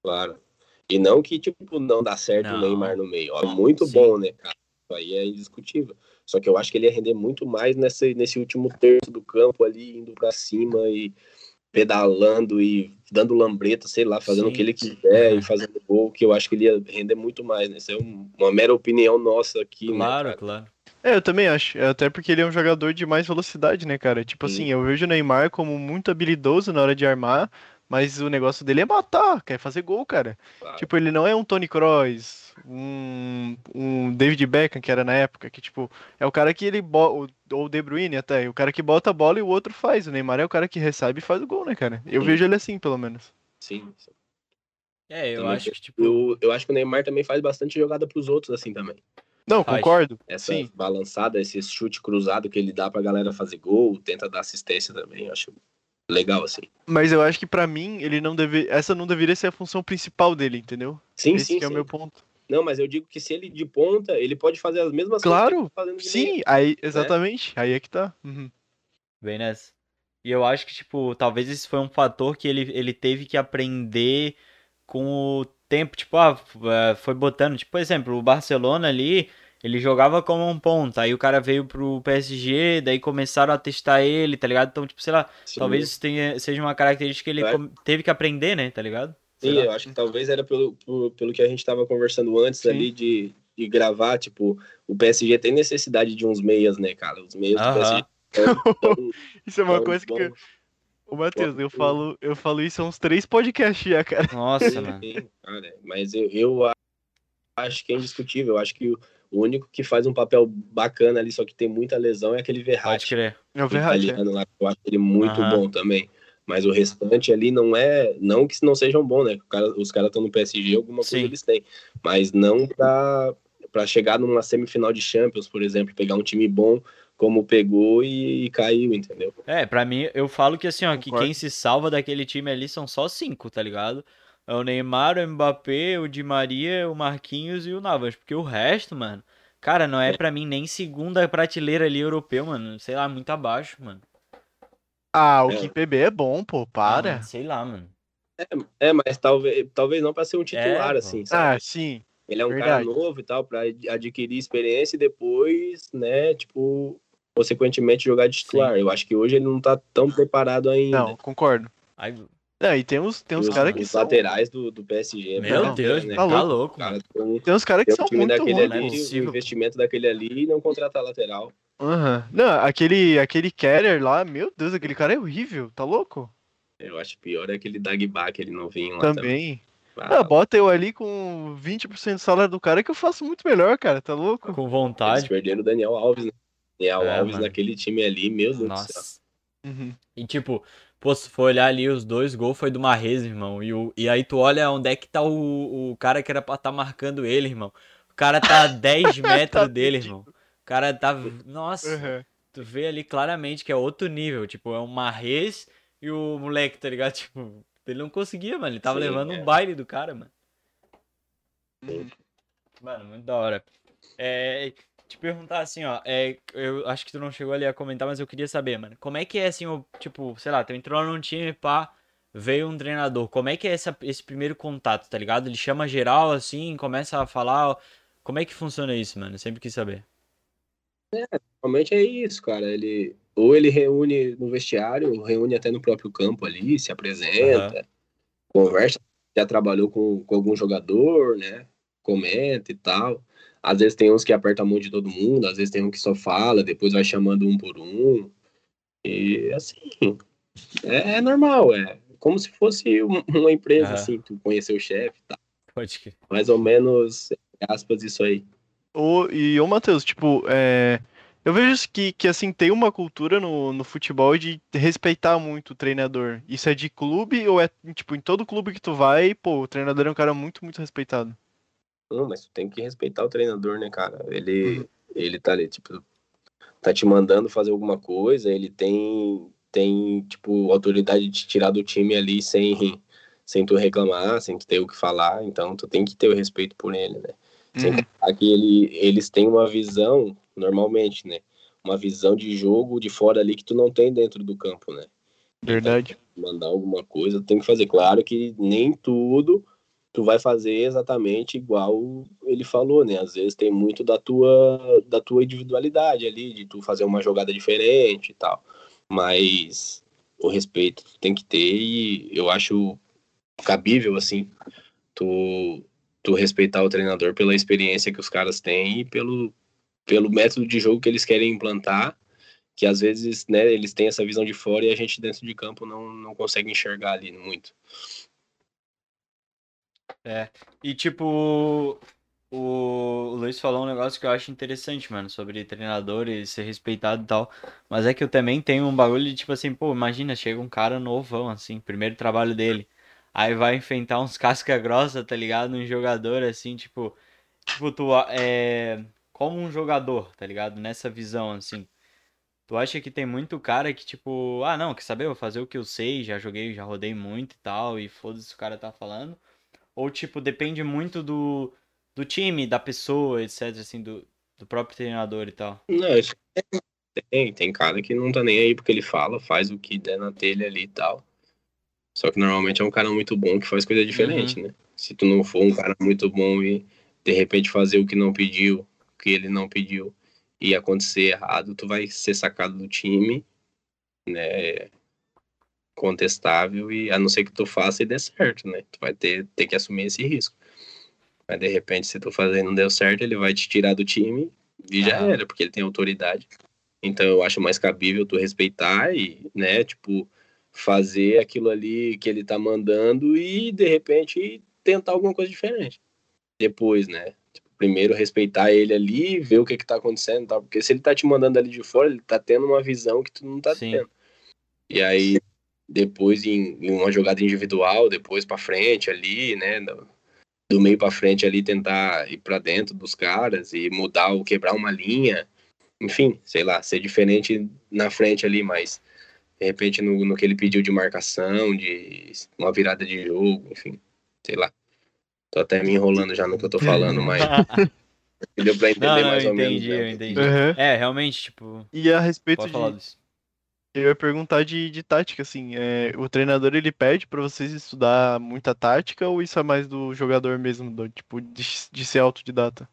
Claro. E não que, tipo, não dá certo Não. o Neymar no meio. Ó, muito Sim. bom, né, cara? Isso aí é indiscutível. Só que eu acho que ele ia render muito mais nesse, nesse último terço do campo ali, indo pra cima e pedalando e dando lambreta, sei lá, fazendo Sim. o que ele quiser e fazendo gol, que eu acho que ele ia render muito mais, né? Isso é um- uma mera opinião nossa aqui, Claro, né, claro. É, eu também acho. É Até porque ele é um jogador de mais velocidade, né, cara? Tipo Sim. assim, eu vejo o Neymar como muito habilidoso na hora de armar, mas o negócio dele é matar, quer fazer gol, cara. Claro. Tipo, ele não é um Tony Kroos, um, um David Beckham, que era na época, que, tipo, é o cara que ele bota, ou o De Bruyne até, o cara que bota a bola e o outro faz. O Neymar é o cara que recebe e faz o gol, né, cara? Eu Sim. vejo ele assim, pelo menos. Sim. É, eu Também acho que, tipo, Eu, eu acho que o Neymar também faz bastante jogada pros outros, assim, também. Não, Faz. concordo. Essa Sim. balançada, esse chute cruzado que ele dá pra galera fazer gol, tenta dar assistência também, eu acho legal, assim. Mas eu acho que pra mim, ele não deve, essa não deveria ser a função principal dele, entendeu? Sim, Esse sim, que é o sim. meu ponto. Não, mas eu digo que se ele de ponta, ele pode fazer as mesmas Claro, coisas tá meia. Sim, aí, exatamente. Aí é que tá. Uhum. bem nessa. E eu acho que, tipo, talvez esse foi um fator que ele, ele teve que aprender com o tempo. Tipo, ah, eh, foi botando. Tipo, por exemplo, o Barcelona ali, ele jogava como um ponta. Aí o cara veio pro PSG, daí começaram a testar ele, tá ligado? Então, tipo, sei lá, Sim. talvez isso tenha, seja uma característica que ele com- teve que aprender, né? Tá ligado? Sim, lá. eu acho que talvez era pelo, pelo que a gente tava conversando antes Sim. ali de, de gravar, tipo, o PSG tem necessidade de uns meias, né, cara? Os meias do. PSG tão- tão- Isso é uma coisa que. Ô, Matheus, eu falo, eu falo isso há uns três podcasts já, cara. Nossa, cara, mas eu, eu acho que é indiscutível. Eu acho que o, único que faz um papel bacana ali, só que tem muita lesão, é aquele Pode Verratti. crer. É o Verratti. é. italiano lá, que eu acho ele muito Aham. bom também. Mas o restante ali não é. Não que não sejam bons, né? O cara- os caras estão no PSG, alguma coisa Sim. eles têm. Mas não pra, pra chegar numa semifinal de Champions, por exemplo, pegar um time bom como pegou e, e caiu, entendeu? É, pra mim, eu falo que assim, ó, que Concordo. quem se salva daquele time ali são só cinco, tá ligado? É o Neymar, o Mbappé, o Di Maria, o Marquinhos e o Navas. Porque o resto, mano, cara, não é pra mim nem segunda prateleira ali europeu, mano. Sei lá, muito abaixo, mano. Ah, o É. Kimpembe é bom, pô, Ah, para. mano, sei lá, mano. É, mas talvez, talvez não pra ser um titular, É, assim, sabe? Ah, sim. Ele é um verdade. cara novo e tal, pra ad- adquirir experiência e depois, né, tipo, consequentemente jogar de titular. Eu acho que hoje ele não tá tão preparado ainda. Não, concordo. Ai, Não, e tem uns, tem uns caras que os são. laterais do, do PSG. Meu Não, Deus, né? tá tá louco. Cara, tem Tem uns caras que são time muito daquele ruins. é ali, possível. o investimento daquele ali e não contrata lateral. Aham. Não, aquele, aquele Keller lá, meu Deus, aquele cara é horrível, tá louco? Eu acho pior é aquele Dagba, aquele novinho lá também. Também. Ah, bota eu ali com 20% do salário do cara que eu faço muito melhor, cara, tá louco? Com eles vontade. perderam o Daniel Alves, né? Daniel É, Alves mano. naquele time ali, meu Deus do céu. Nossa. Uhum. E tipo, pô, se for olhar ali, os dois gols foi do Marrez, irmão. E, o, e aí tu olha onde é que tá o, o cara que era pra tá marcando ele, irmão. O cara tá a 10 metros dele, irmão. O cara tá. Nossa, Uhum. tu vê ali claramente que é outro nível. Tipo, é o Marrez e o moleque, tá ligado? Tipo, ele não conseguia, mano. Ele tava Sim, levando é. um baile do cara, mano. Mano, muito da hora. É, te perguntar assim, ó, é, eu acho que tu não chegou ali a comentar, mas eu queria saber, mano, como é que é assim, o, tipo, sei lá, tu entrou num time, pá, veio um treinador, como é que é essa, esse primeiro contato, tá ligado? Ele chama geral, assim, começa a falar, como é que funciona isso, mano? Eu sempre quis saber. Realmente é isso, cara. Ele ou ele reúne no vestiário, ou reúne até no próprio campo ali, se apresenta, conversa, já trabalhou com, com algum jogador, né? Comenta e tal. Às vezes tem uns que apertam a mão de todo mundo, às vezes tem um que só fala, depois vai chamando um por um. E assim, é, é normal, é como se fosse um- uma empresa, assim, tu conhecer o chefe, tá? Pode que. Mais ou menos, aspas, isso aí. Ô, e ô, Matheus, tipo, é, eu vejo que, que assim, tem uma cultura no, no futebol de respeitar muito o treinador. Isso é de clube ou é, tipo, em todo clube que tu vai, pô, o treinador é um cara muito, muito respeitado. Não, mas tu tem que respeitar o treinador, né, cara? Ele, ele tá ali, tipo, tá te mandando fazer alguma coisa, ele tem, tem tipo, autoridade de te tirar do time ali sem, sem tu reclamar, sem tu ter o que falar, então tu tem que ter o respeito por ele, né? Uhum. que ele, eles têm uma visão, normalmente, né? Uma visão de jogo de fora ali que tu não tem dentro do campo, né? Verdade. mandar alguma coisa, tem que fazer. Claro que nem tudo tu vai fazer exatamente igual ele falou, né? Às vezes tem muito da tua da tua individualidade ali, de tu fazer uma jogada diferente e tal. Mas o respeito tu tem que ter e eu acho cabível assim tu tu respeitar o treinador pela experiência que os caras têm e pelo pelo método de jogo que eles querem implantar que às vezes, né, eles têm essa visão de fora e a gente dentro de campo não, não consegue enxergar ali muito. E tipo, o Luiz falou um negócio que eu acho interessante, mano, sobre treinador e ser respeitado e tal. Mas é que eu também tenho um bagulho de tipo assim, pô, imagina, chega um cara novão, assim, primeiro trabalho dele. Aí vai enfrentar uns casca grossa, tá ligado? Um jogador assim, tipo. Tipo, tu é. Como um jogador, tá ligado? Nessa visão, assim. Tu acha que tem muito cara que, tipo, ah, não, quer saber? Eu vou fazer o que eu sei, já joguei, já rodei muito e tal, e foda-se o cara tá falando. Ou, tipo, depende muito do, do time, da pessoa, etc, assim, do, do próprio treinador e tal. Não, isso tem, tem cara que não tá nem aí porque ele fala, faz o que der na telha ali e tal. Só que normalmente é um cara muito bom que faz coisa diferente, né? Se tu não for um cara muito bom e de repente fazer o que não pediu, o que ele não pediu, e acontecer errado, tu vai ser sacado do time, né? Contestável, e a não ser que tu faça e dê certo, né? Tu vai ter, ter que assumir esse risco. Mas de repente, se tu fazer e não deu certo, ele vai te tirar do time e já Aham. era, porque ele tem autoridade. Então eu acho mais cabível tu respeitar e, né, tipo, fazer aquilo ali que ele tá mandando e de repente tentar alguma coisa diferente. Depois, né? Tipo, primeiro respeitar ele ali, ver o que que tá acontecendo e tal, porque se ele tá te mandando ali de fora, ele tá tendo uma visão que tu não tá Sim. tendo. E aí depois em, em uma jogada individual, depois pra frente ali, né, do, do meio pra frente ali tentar ir pra dentro dos caras e mudar ou quebrar uma linha, enfim, sei lá, ser diferente na frente ali, mas de repente no, no que ele pediu de marcação, de uma virada de jogo, enfim, sei lá. Tô até me enrolando já no que eu tô falando, mas deu pra entender Não, não, mais eu ou menos. entendi, né? eu entendi. Uhum. É, realmente, tipo, E a respeito pode de, falar disso. Eu ia perguntar de, de tática, assim, é, o treinador ele pede pra vocês estudar muita tática ou isso é mais do jogador mesmo, do tipo de, de ser autodidata?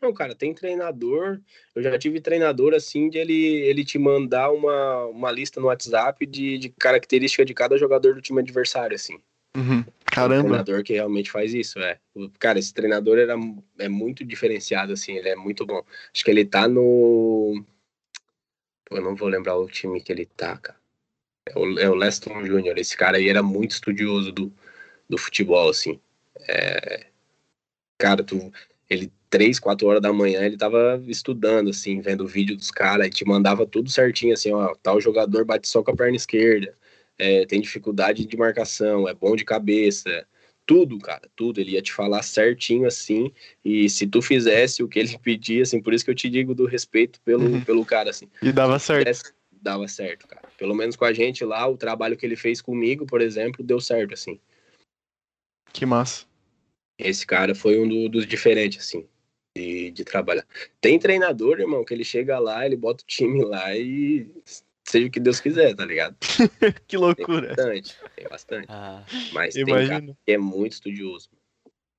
Não, cara, tem treinador. Eu já tive treinador assim de ele, ele te mandar uma, uma lista no WhatsApp de, de característica de cada jogador do time adversário, assim. Uhum. Um Caramba. treinador que realmente faz isso, é. O- Cara, esse treinador era, é muito diferenciado, assim, ele é muito bom. Acho que ele tá no. Pô, eu não vou lembrar o time que ele tá, cara. É o, é o Leston Jr. Esse cara aí era muito estudioso do, do futebol, assim. É, Cara, tu, ele, três, quatro horas da manhã, ele tava estudando, assim, vendo o vídeo dos caras, e te mandava tudo certinho, assim, ó, tal jogador bate só com a perna esquerda, é, tem dificuldade de marcação, é bom de cabeça, tudo, cara, tudo. Ele ia te falar certinho assim, e se tu fizesse o que ele pedia, assim, por isso que eu te digo do respeito pelo, Uhum. pelo cara, assim. E dava certo. Fizesse, dava certo, cara. Pelo menos com a gente lá, o trabalho que ele fez comigo, por exemplo, deu certo, assim. Que massa. Esse cara foi um do- dos diferentes, assim, de, de trabalhar. Tem treinador, irmão, que ele chega lá, ele bota o time lá e seja o que Deus quiser, tá ligado? Que Tem loucura. bastante, tem bastante. Ah, Mas tem cara que é muito estudioso.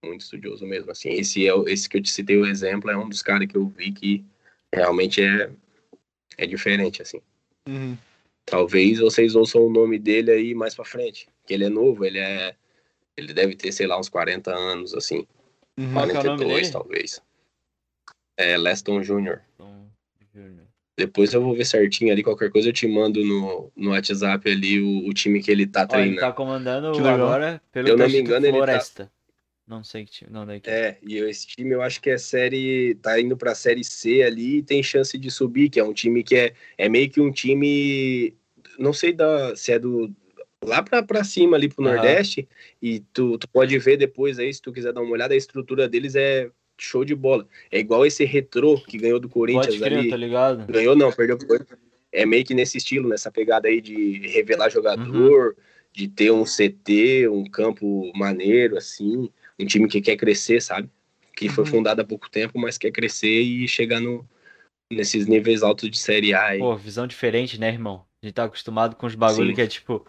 Muito estudioso mesmo, assim. Esse, é, esse que eu te citei o exemplo é um dos caras que eu vi que realmente é, é diferente, assim. Uhum. Talvez vocês ouçam o nome dele aí mais pra frente. Que ele é novo, ele é. Ele deve ter, sei lá, uns 40 anos, assim. Uhum. Qual que é o nome 42, dele? talvez. É Leston Jr. Tom Júnior. Depois eu vou ver certinho ali, qualquer coisa eu te mando no, no WhatsApp ali o, o time que ele tá ele treinando. tá comandando Que agora pelo Eu não me engano, ele tá- Floresta. Não sei que time. Não, daqui. É, e esse time eu acho que é série. tá indo pra série C ali e tem chance de subir, que é um time que é, é meio que um time. Não sei da, se é do. Lá pra, pra cima, ali pro Aham. Nordeste, e tu, tu pode ver depois aí, se tu quiser dar uma olhada, a estrutura deles é show de bola. É igual esse retrô que ganhou do Corinthians crer, ali. tá ligado? Ganhou não, perdeu pro Corinthians. É meio que nesse estilo, nessa pegada aí de revelar jogador, Uhum. de ter um CT, um campo maneiro, assim, um time que quer crescer, sabe? Que foi Uhum. fundado há pouco tempo, mas quer crescer e chegar no, nesses níveis altos de Série A. aí. Pô, visão diferente, né, irmão? A gente tá acostumado com os bagulho Sim. que é tipo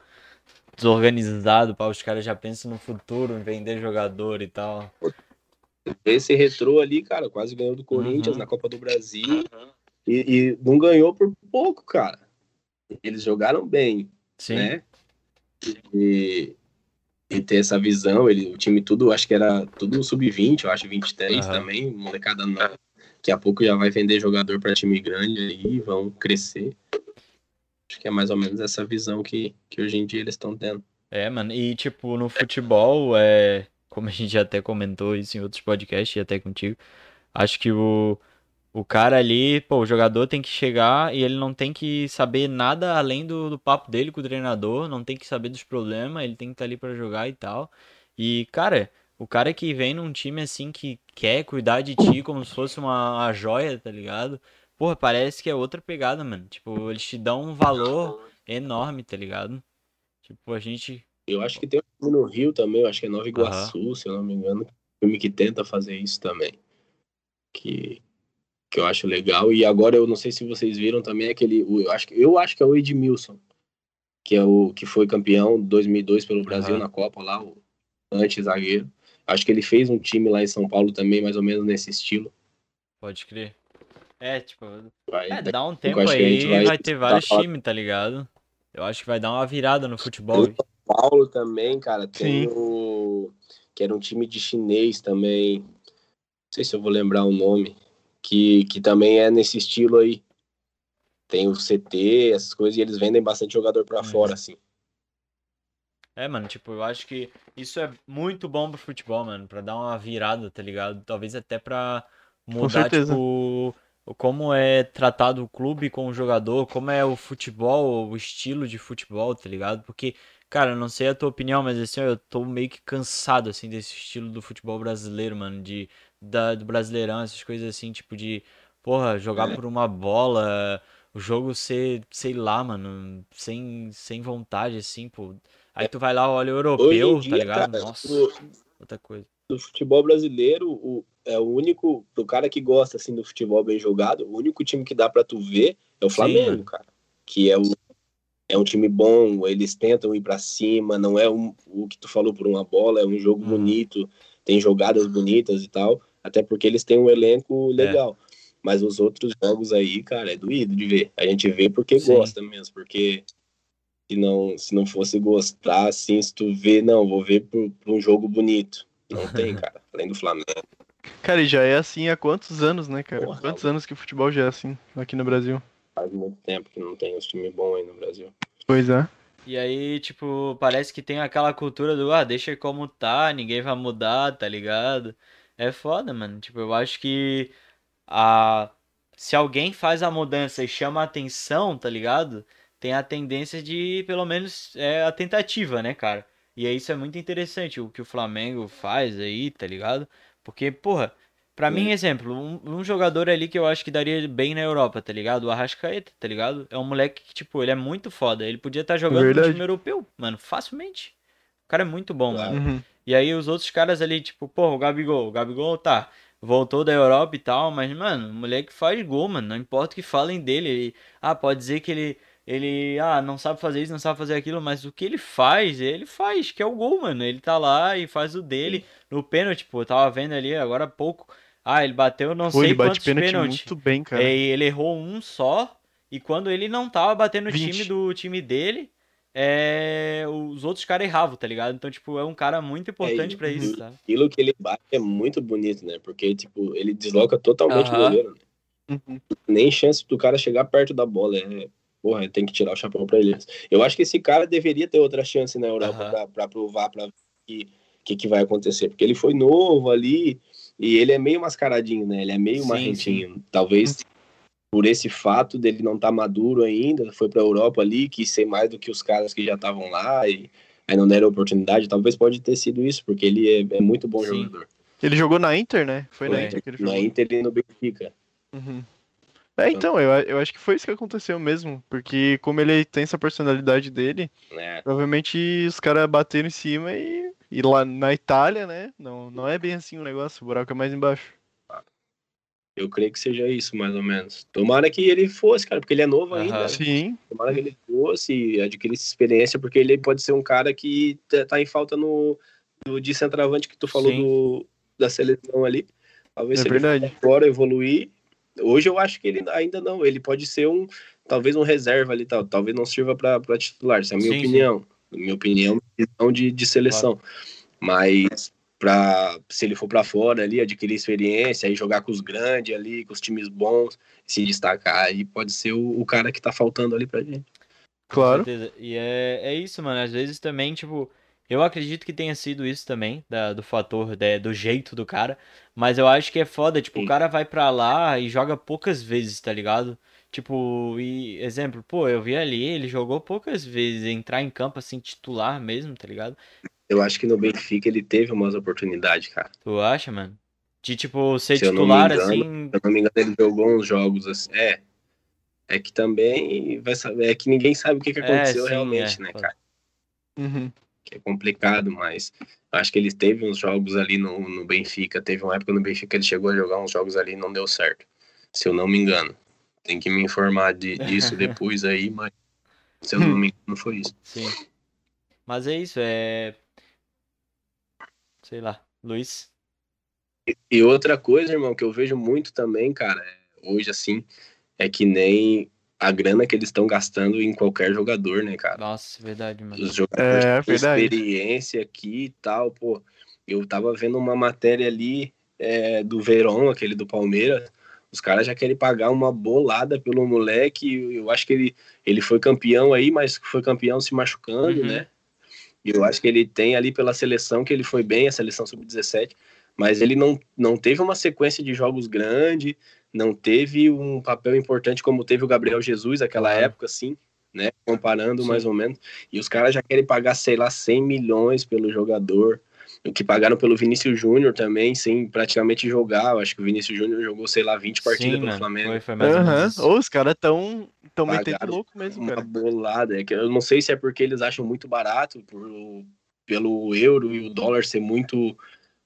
desorganizado, pá, os caras já pensam no futuro, em vender jogador e tal. Esse retrô ali, cara, quase ganhou do Corinthians Uhum. na Copa do Brasil e, e não ganhou por pouco, cara. Eles jogaram bem, Sim. né? E, e ter essa visão, ele, o time tudo, acho que era tudo sub-20, eu acho 23 Aham. também, molecada nova. Daqui a pouco já vai vender jogador para time grande aí, vão crescer. Acho que é mais ou menos essa visão que, que hoje em dia eles estão tendo. É, mano, e tipo, no futebol, é, como a gente já até comentou isso em outros podcasts e até contigo, acho que o, o cara ali, pô, o jogador tem que chegar e ele não tem que saber nada além do, do papo dele com o treinador, não tem que saber dos problemas, ele tem que estar ali pra jogar e tal. E, cara, o cara que vem num time assim que quer cuidar de ti como se fosse uma, uma joia, tá ligado? Porra, parece que é outra pegada, mano. Tipo, eles te dão um valor enorme, tá ligado? Tipo, a gente Eu acho que tem um time no Rio também, eu acho que é Nova Iguaçu, se eu não me engano, um time que tenta fazer isso também. Que, que eu acho legal. E agora eu não sei se vocês viram também aquele. Eu acho, que- eu acho que é o Edmilson, que é o que foi campeão 2002 pelo Brasil Aham. na Copa lá, o anti-zagueiro. Acho que ele fez um time lá em São Paulo também, mais ou menos nesse estilo. Pode crer. É, tipo, Vai, é, dá um tempo aí, vai, vai ter vários times, tá ligado? Eu acho que vai dar uma virada no futebol. Paulo também, cara, tem Sim. o. Que era um time de chinês também. Não sei se eu vou lembrar o nome. Que, que também é nesse estilo aí. Tem o CT, essas coisas, e eles vendem bastante jogador pra Uhum. fora, assim. É, mano, tipo, eu acho que isso é muito bom pro futebol, mano, pra dar uma virada, tá ligado? Talvez até pra mudar, tipo, o- como é tratado o clube com o jogador, como é o futebol, o estilo de futebol, tá ligado? Porque, cara, eu não sei a tua opinião, mas assim, eu tô meio que cansado, assim, desse estilo do futebol brasileiro, mano, de, da, do Brasileirão, essas coisas assim, tipo, de, porra, jogar É. por uma bola, o jogo ser, sei lá, mano, sem, sem vontade, assim, pô. Aí tu vai lá, olha o europeu, tá dia, ligado? cara, Nossa, o- outra coisa. do futebol brasileiro, o, é o único, pro cara que gosta assim do futebol bem jogado, o único time que dá pra tu ver é o Sim, Flamengo, mano. cara. Que é, o, é um time bom, eles tentam ir pra cima, não é um, o que tu falou por uma bola, é um jogo Uhum. bonito, tem jogadas bonitas e tal. Até porque eles têm um elenco legal. Mas os outros jogos aí, cara, é doído de ver. A gente vê porque Sim. gosta mesmo, porque se não, se não fosse gostar, assim, se tu vê, não, vou ver por, por um jogo bonito. Não tem, cara. Além do Flamengo. Cara, e já é assim há quantos anos, né, cara? Porra. Quantos anos que o futebol já é assim aqui no Brasil? Faz muito tempo que não tem os times bons aí no Brasil. Pois é. E aí, tipo, parece que tem aquela cultura do, ah, deixa como tá, ninguém vai mudar, tá ligado? É foda, mano. Tipo, eu acho que a... se alguém faz a mudança e chama a atenção, tá ligado? Tem a tendência de, pelo menos, é a tentativa, né, cara? E aí isso é muito interessante, o que o Flamengo faz aí, tá ligado? Porque, porra, pra mim, exemplo, um, um jogador ali que eu acho que daria bem na Europa, tá ligado? O Arrascaeta, tá ligado? É um moleque que, tipo, ele é muito foda. Ele podia estar jogando no Verdade. time europeu, mano, facilmente. O cara é muito bom, Claro. mano. Uhum. E aí os outros caras ali, tipo, porra, o Gabigol. O Gabigol tá, voltou da Europa e tal, mas, mano, o moleque faz gol, mano. Não importa o que falem dele. Ele, ah, pode dizer que ele, ele, ah, não sabe fazer isso, não sabe fazer aquilo, mas o que ele faz, ele faz, que é o gol, mano. Ele tá lá e faz o dele. No pênalti, pô, eu tava vendo ali agora há pouco. Ah, ele bateu não Pô, sei ele bate quantos pênalti pênaltis. muito bem, cara. É, e ele errou um só. E quando ele não tava batendo o 20. time do time dele, é, os outros caras erravam, tá ligado? Então, tipo, é um cara muito importante e- pra isso, tá? Aquilo que ele bate é muito bonito, né? Porque, tipo, ele desloca totalmente o goleiro. Né? Uhum. Nem chance do cara chegar perto da bola. É... Porra, tem que tirar o chapéu pra ele. Eu acho que esse cara deveria ter outra chance na Europa Aham. pra, pra provar pra ver o que, que, que vai acontecer. Porque ele foi novo ali e ele é meio mascaradinho, né? Ele é meio Sim, marrentinho. Talvez por esse fato dele não estar maduro ainda, foi pra Europa ali, quis ser mais do que os caras que já estavam lá e aí não deram oportunidade. Talvez pode ter sido isso, porque ele é, é muito bom Sim. jogador. Ele jogou na Inter, né? Foi na Foi, Inter que ele Na jogou. Inter e no Benfica. Uhum. É, então, eu, eu acho que foi isso que aconteceu mesmo. Porque como ele tem essa personalidade dele, Né? provavelmente os caras bateram em cima e, e lá na Itália, né? Não, não é bem assim o negócio, o buraco é mais embaixo. Eu creio que seja isso, mais ou menos. Tomara que ele fosse, cara, porque ele é novo Aham. ainda. né? Sim, Tomara que ele fosse e adquirisse experiência, porque ele pode ser um cara que tá- em falta no, no de centroavante que tu falou do, da seleção ali. Talvez é se ele verdade. for fora evoluir. Hoje eu acho que ele ainda não. Ele pode ser um, talvez um reserva ali, tal. talvez não sirva para titular. Essa é a minha Sim, opinião. Minha opinião, visão de, de seleção. Mas para se ele for para fora ali, adquirir experiência, aí jogar com os grandes ali, com os times bons, se destacar, aí pode ser o, o cara que tá faltando ali pra gente. Claro. Com certeza. E é, é isso, mano. Às vezes também, tipo, eu acredito que tenha sido isso também, da, do fator, né, do jeito do cara. Mas eu acho que é foda, tipo, o cara vai pra lá e joga poucas vezes, tá ligado? Tipo, e exemplo, pô, eu vi ali, ele jogou poucas vezes, entrar em campo assim, titular mesmo, tá ligado? Eu acho que no Benfica ele teve umas oportunidades, cara. Tu acha, mano? De, tipo, ser Se titular engano, assim. Se eu não me engano, ele jogou uns jogos assim. É. É que também vai saber, é que ninguém sabe o que, que É, aconteceu sim, realmente, é, né, foda. cara? Uhum. Que é complicado, mas acho que ele teve uns jogos ali no, no Benfica. Teve uma época no Benfica que ele chegou a jogar uns jogos ali e não deu certo. Se eu não me engano. Tem que me informar de, disso depois aí, mas se eu não me engano, foi isso. Sim. Mas é isso, é. Sei lá, Luiz. E outra coisa, irmão, que eu vejo muito também, cara, hoje assim, é que nem a grana que eles estão gastando em qualquer jogador, né, cara? Nossa, verdade, mano. Os jogadores É, com verdade. experiência aqui e tal, pô. Eu tava vendo uma matéria ali é, do Verón, aquele do Palmeiras. Os caras já querem pagar uma bolada pelo moleque. Eu acho que ele, ele foi campeão aí, mas foi campeão se machucando, Uhum. né? E eu acho que ele tem ali pela seleção que ele foi bem, a seleção sub-17, mas ele não, não teve uma sequência de jogos grande, não teve um papel importante como teve o Gabriel Jesus naquela Claro. época, assim, né? Comparando Sim. mais ou menos. E os caras já querem pagar, sei lá, 100 milhões pelo jogador. O que pagaram pelo Vinícius Júnior também, sem praticamente jogar. Eu acho que o Vinícius Júnior jogou, sei lá, 20 partidas Sim, pelo mano. Flamengo. Foi, foi mais ou os caras tão, tão metendo louco mesmo, uma cara. bolada. É que eu não sei se é porque eles acham muito barato por, pelo euro e o dólar ser muito,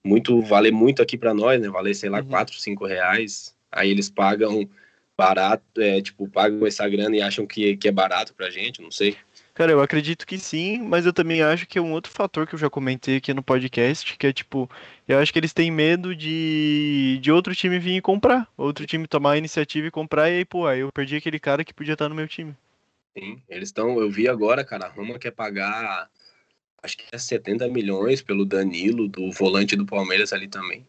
muito valer muito aqui para nós, né? Valer, sei lá, Uhum. 4, 5 reais. Aí eles pagam barato, é, tipo, pagam essa grana e acham que, que é barato pra gente, não sei. Cara, eu acredito que sim, mas eu também acho que é um outro fator que eu já comentei aqui no podcast, que é tipo, eu acho que eles têm medo de, de outro time vir e comprar, outro time tomar a iniciativa e comprar, e aí, pô, aí eu perdi aquele cara que podia estar no meu time. Sim, eles estão. Eu vi agora, cara, a Roma quer pagar. Acho que é 70 milhões pelo Danilo, do volante do Palmeiras ali também.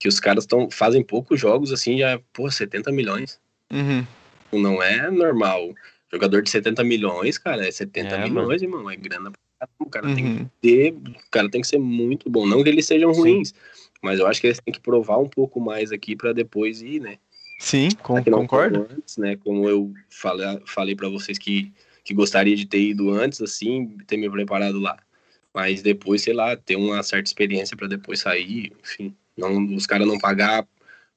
Que os caras tão, fazem poucos jogos assim, já, pô, 70 milhões. Uhum. Não é normal. Jogador de 70 milhões, cara, é 70 É, milhões, irmão. É grana pra caramba. O cara tem que Uhum. ter. O cara tem que ser muito bom. Não que eles sejam Sim. ruins, mas eu acho que eles têm que provar um pouco mais aqui pra depois ir, né? Sim, com- concordo. Antes, né? Como eu falei, falei para vocês que, que gostaria de ter ido antes, assim, ter me preparado lá. Mas depois, sei lá, ter uma certa experiência para depois sair, enfim. Não, os caras não pagar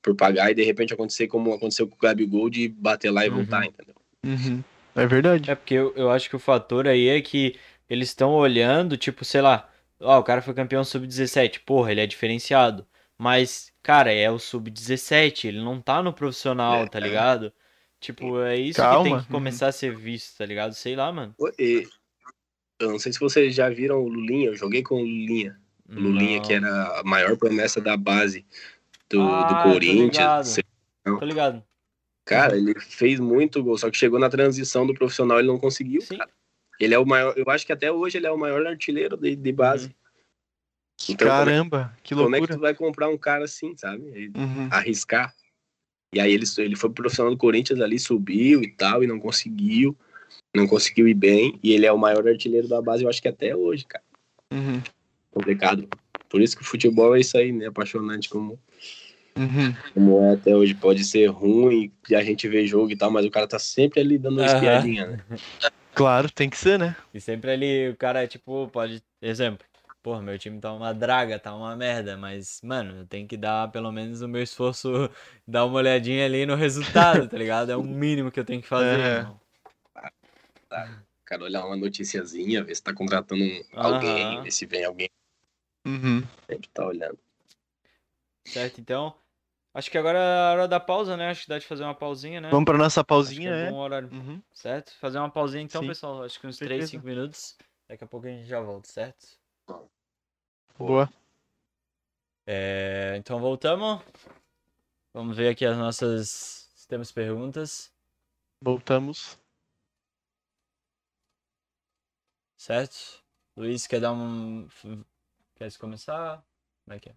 por pagar e de repente acontecer como aconteceu com o Gabigol de bater lá e Uhum. voltar, entendeu? Uhum. É verdade. É porque eu, eu acho que o fator aí é que eles estão olhando, tipo, sei lá, ó, o cara foi campeão sub-17, porra, ele é diferenciado. Mas, cara, é o sub-17, ele não tá no profissional, É, tá é. ligado? Tipo, é isso que Calma. tem que começar a ser visto, tá ligado? Sei lá, mano. E, eu não sei se vocês já viram o Lulinha, eu joguei com o Lulinha. O Lulinha, Não. que era a maior promessa da base do, Ah, do tô Corinthians. ligado. Tô ligado. Cara, ele fez muito gol, só que chegou na transição do profissional ele não conseguiu, Sim. cara. Ele é o maior, eu acho que até hoje ele é o maior artilheiro de, de base. Uhum. Então, como é- Caramba, que como, é que loucura. tu vai comprar um cara assim, sabe? Uhum. Arriscar. E aí ele, ele foi pro profissional do Corinthians ali, subiu e tal, e não conseguiu. Não conseguiu ir bem. E ele é o maior artilheiro da base, eu acho que até hoje, cara. Uhum. Complicado. Por isso que o futebol é isso aí, né? Apaixonante como, Uhum. como é até hoje. Pode ser ruim, e a gente vê jogo e tal, mas o cara tá sempre ali dando uma Aham. espiadinha, né? Claro, tem que ser, né? E sempre ali o cara, tipo, pode. Exemplo. Porra, meu time tá uma draga, tá uma merda, mas, mano, eu tenho que dar pelo menos o meu esforço, dar uma olhadinha ali no resultado, tá ligado? É o mínimo que eu tenho que fazer, É. irmão. cara olhar uma noticiazinha, ver se tá contratando um- alguém, ver se vem alguém, Uhum. sempre tá olhando. Certo? Então, acho que agora é a hora da pausa, né? Acho que dá de fazer uma pausinha, né? Vamos pra nossa que pausinha, é é? bom horário. Uhum. Certo? Fazer uma pausinha então, Sim. pessoal. Acho que uns 3, Certeza. 5 minutos. Daqui a pouco a gente já volta, certo? Boa. É, então voltamos. Vamos ver aqui as nossas. Se temos perguntas, Voltamos. certo? Luiz, quer dar um. Quer começar? Como é que é?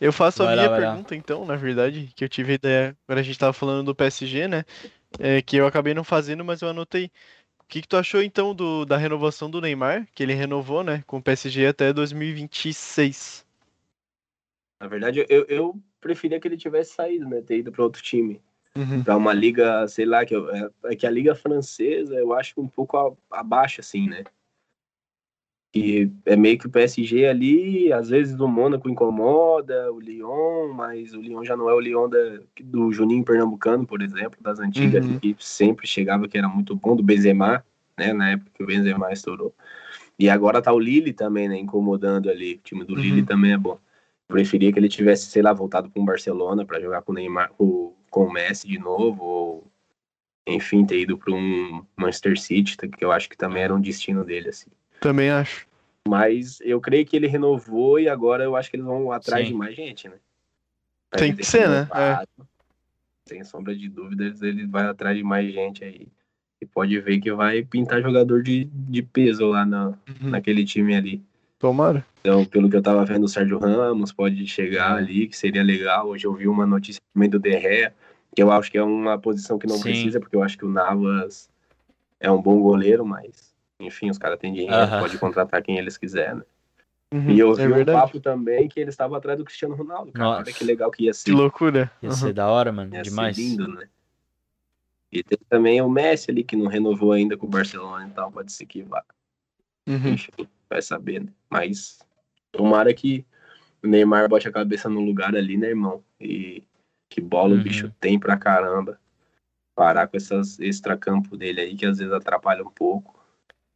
Eu faço a Vai lá, minha vai lá. pergunta, então, na verdade, que eu tive a ideia. Agora a gente tava falando do PSG, né? É, que eu acabei não fazendo, mas eu anotei. O que, que tu achou, então, do, da renovação do Neymar? Que ele renovou, né? Com o PSG até 2026. Na verdade, eu, eu preferia que ele tivesse saído, né? Ter ido para outro time. Uhum. Pra uma liga, sei lá, que, eu- é, é que a liga francesa eu acho um pouco a- abaixo, assim, né? Que é meio que o PSG ali, às vezes o Mônaco incomoda, o Lyon, mas o Lyon já não é o Lyon da, do Juninho Pernambucano, por exemplo, das antigas, Uhum. que sempre chegava que era muito bom, do Benzema, né? Na época que o Benzema estourou. E agora tá o Lille também, né? Incomodando ali. O time do Uhum. Lille também é bom. Preferia que ele tivesse, sei lá, voltado com o Barcelona para jogar com o Neymar, com, com o Messi de novo, ou enfim, ter ido para um Manchester City, que eu acho que também era um destino dele, assim. Também acho. Mas eu creio que ele renovou e agora eu acho que eles vão atrás Sim. de mais gente, né? Tem Ele que ser, né? renovado, Sem sombra de dúvidas, ele vai atrás de mais gente aí. E pode ver que vai pintar jogador de, de peso lá na, Uhum. naquele time ali. Tomara. Então, pelo que eu tava vendo, o Sérgio Ramos pode chegar É. ali, que seria legal. Hoje eu vi uma notícia também do Derré, que eu acho que é uma posição que não Sim. precisa, porque eu acho que o Navas é um bom goleiro, mas, enfim, os caras têm dinheiro, Aham. pode contratar quem eles quiserem. Né? Uhum. E eu é vi um verdade. papo também que ele estava atrás do Cristiano Ronaldo, cara. Nossa. Olha que legal que ia ser. Que loucura. Ia Uhum. ser da hora, mano. Ia ser Demais. lindo, né? E tem também o Messi ali, que não renovou ainda com o Barcelona e tal, pode ser que vá. Uhum. Enfim, vai saber, né? Mas tomara que o Neymar bote a cabeça no lugar ali, né, irmão? E que bola Uhum. o bicho tem pra caramba. Parar com essas extracampo dele aí, que às vezes atrapalha um pouco.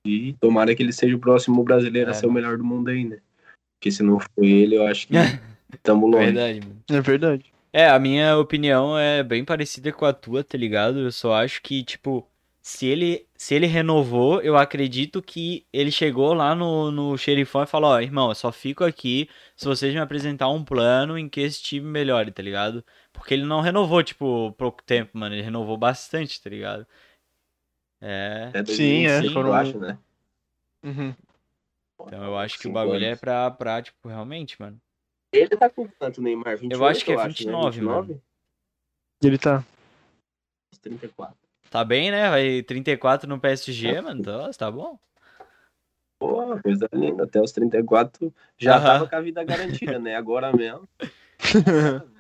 E tomara que ele seja o próximo brasileiro É, a ser o mano. melhor do mundo aí, né? Porque se não for ele, eu acho que tamo longe. Verdade, mano. É verdade. É, a minha opinião é bem parecida com a tua, tá ligado? Eu só acho que, tipo, se ele, se ele renovou, eu acredito que ele chegou lá no, no xerifão e falou, ó, irmão, eu só fico aqui se vocês me apresentar um plano em que esse time melhore, tá ligado? Porque ele não renovou, tipo, pouco tempo, mano. Ele renovou bastante, tá ligado? É. Até Sim, é, 2025, foram- eu acho, né? Uhum. Então eu acho que o bagulho é anos. pra, pra, tipo, realmente, mano. Ele tá com quanto, Neymar? 28, acho que é né? 29, mano. Ele tá. 34. Tá bem, né? Vai 34 no PSG, mano. Então, tá bom. Pô, coisa linda. Até os 34 já Aham. tava com a vida garantida, né? Agora mesmo.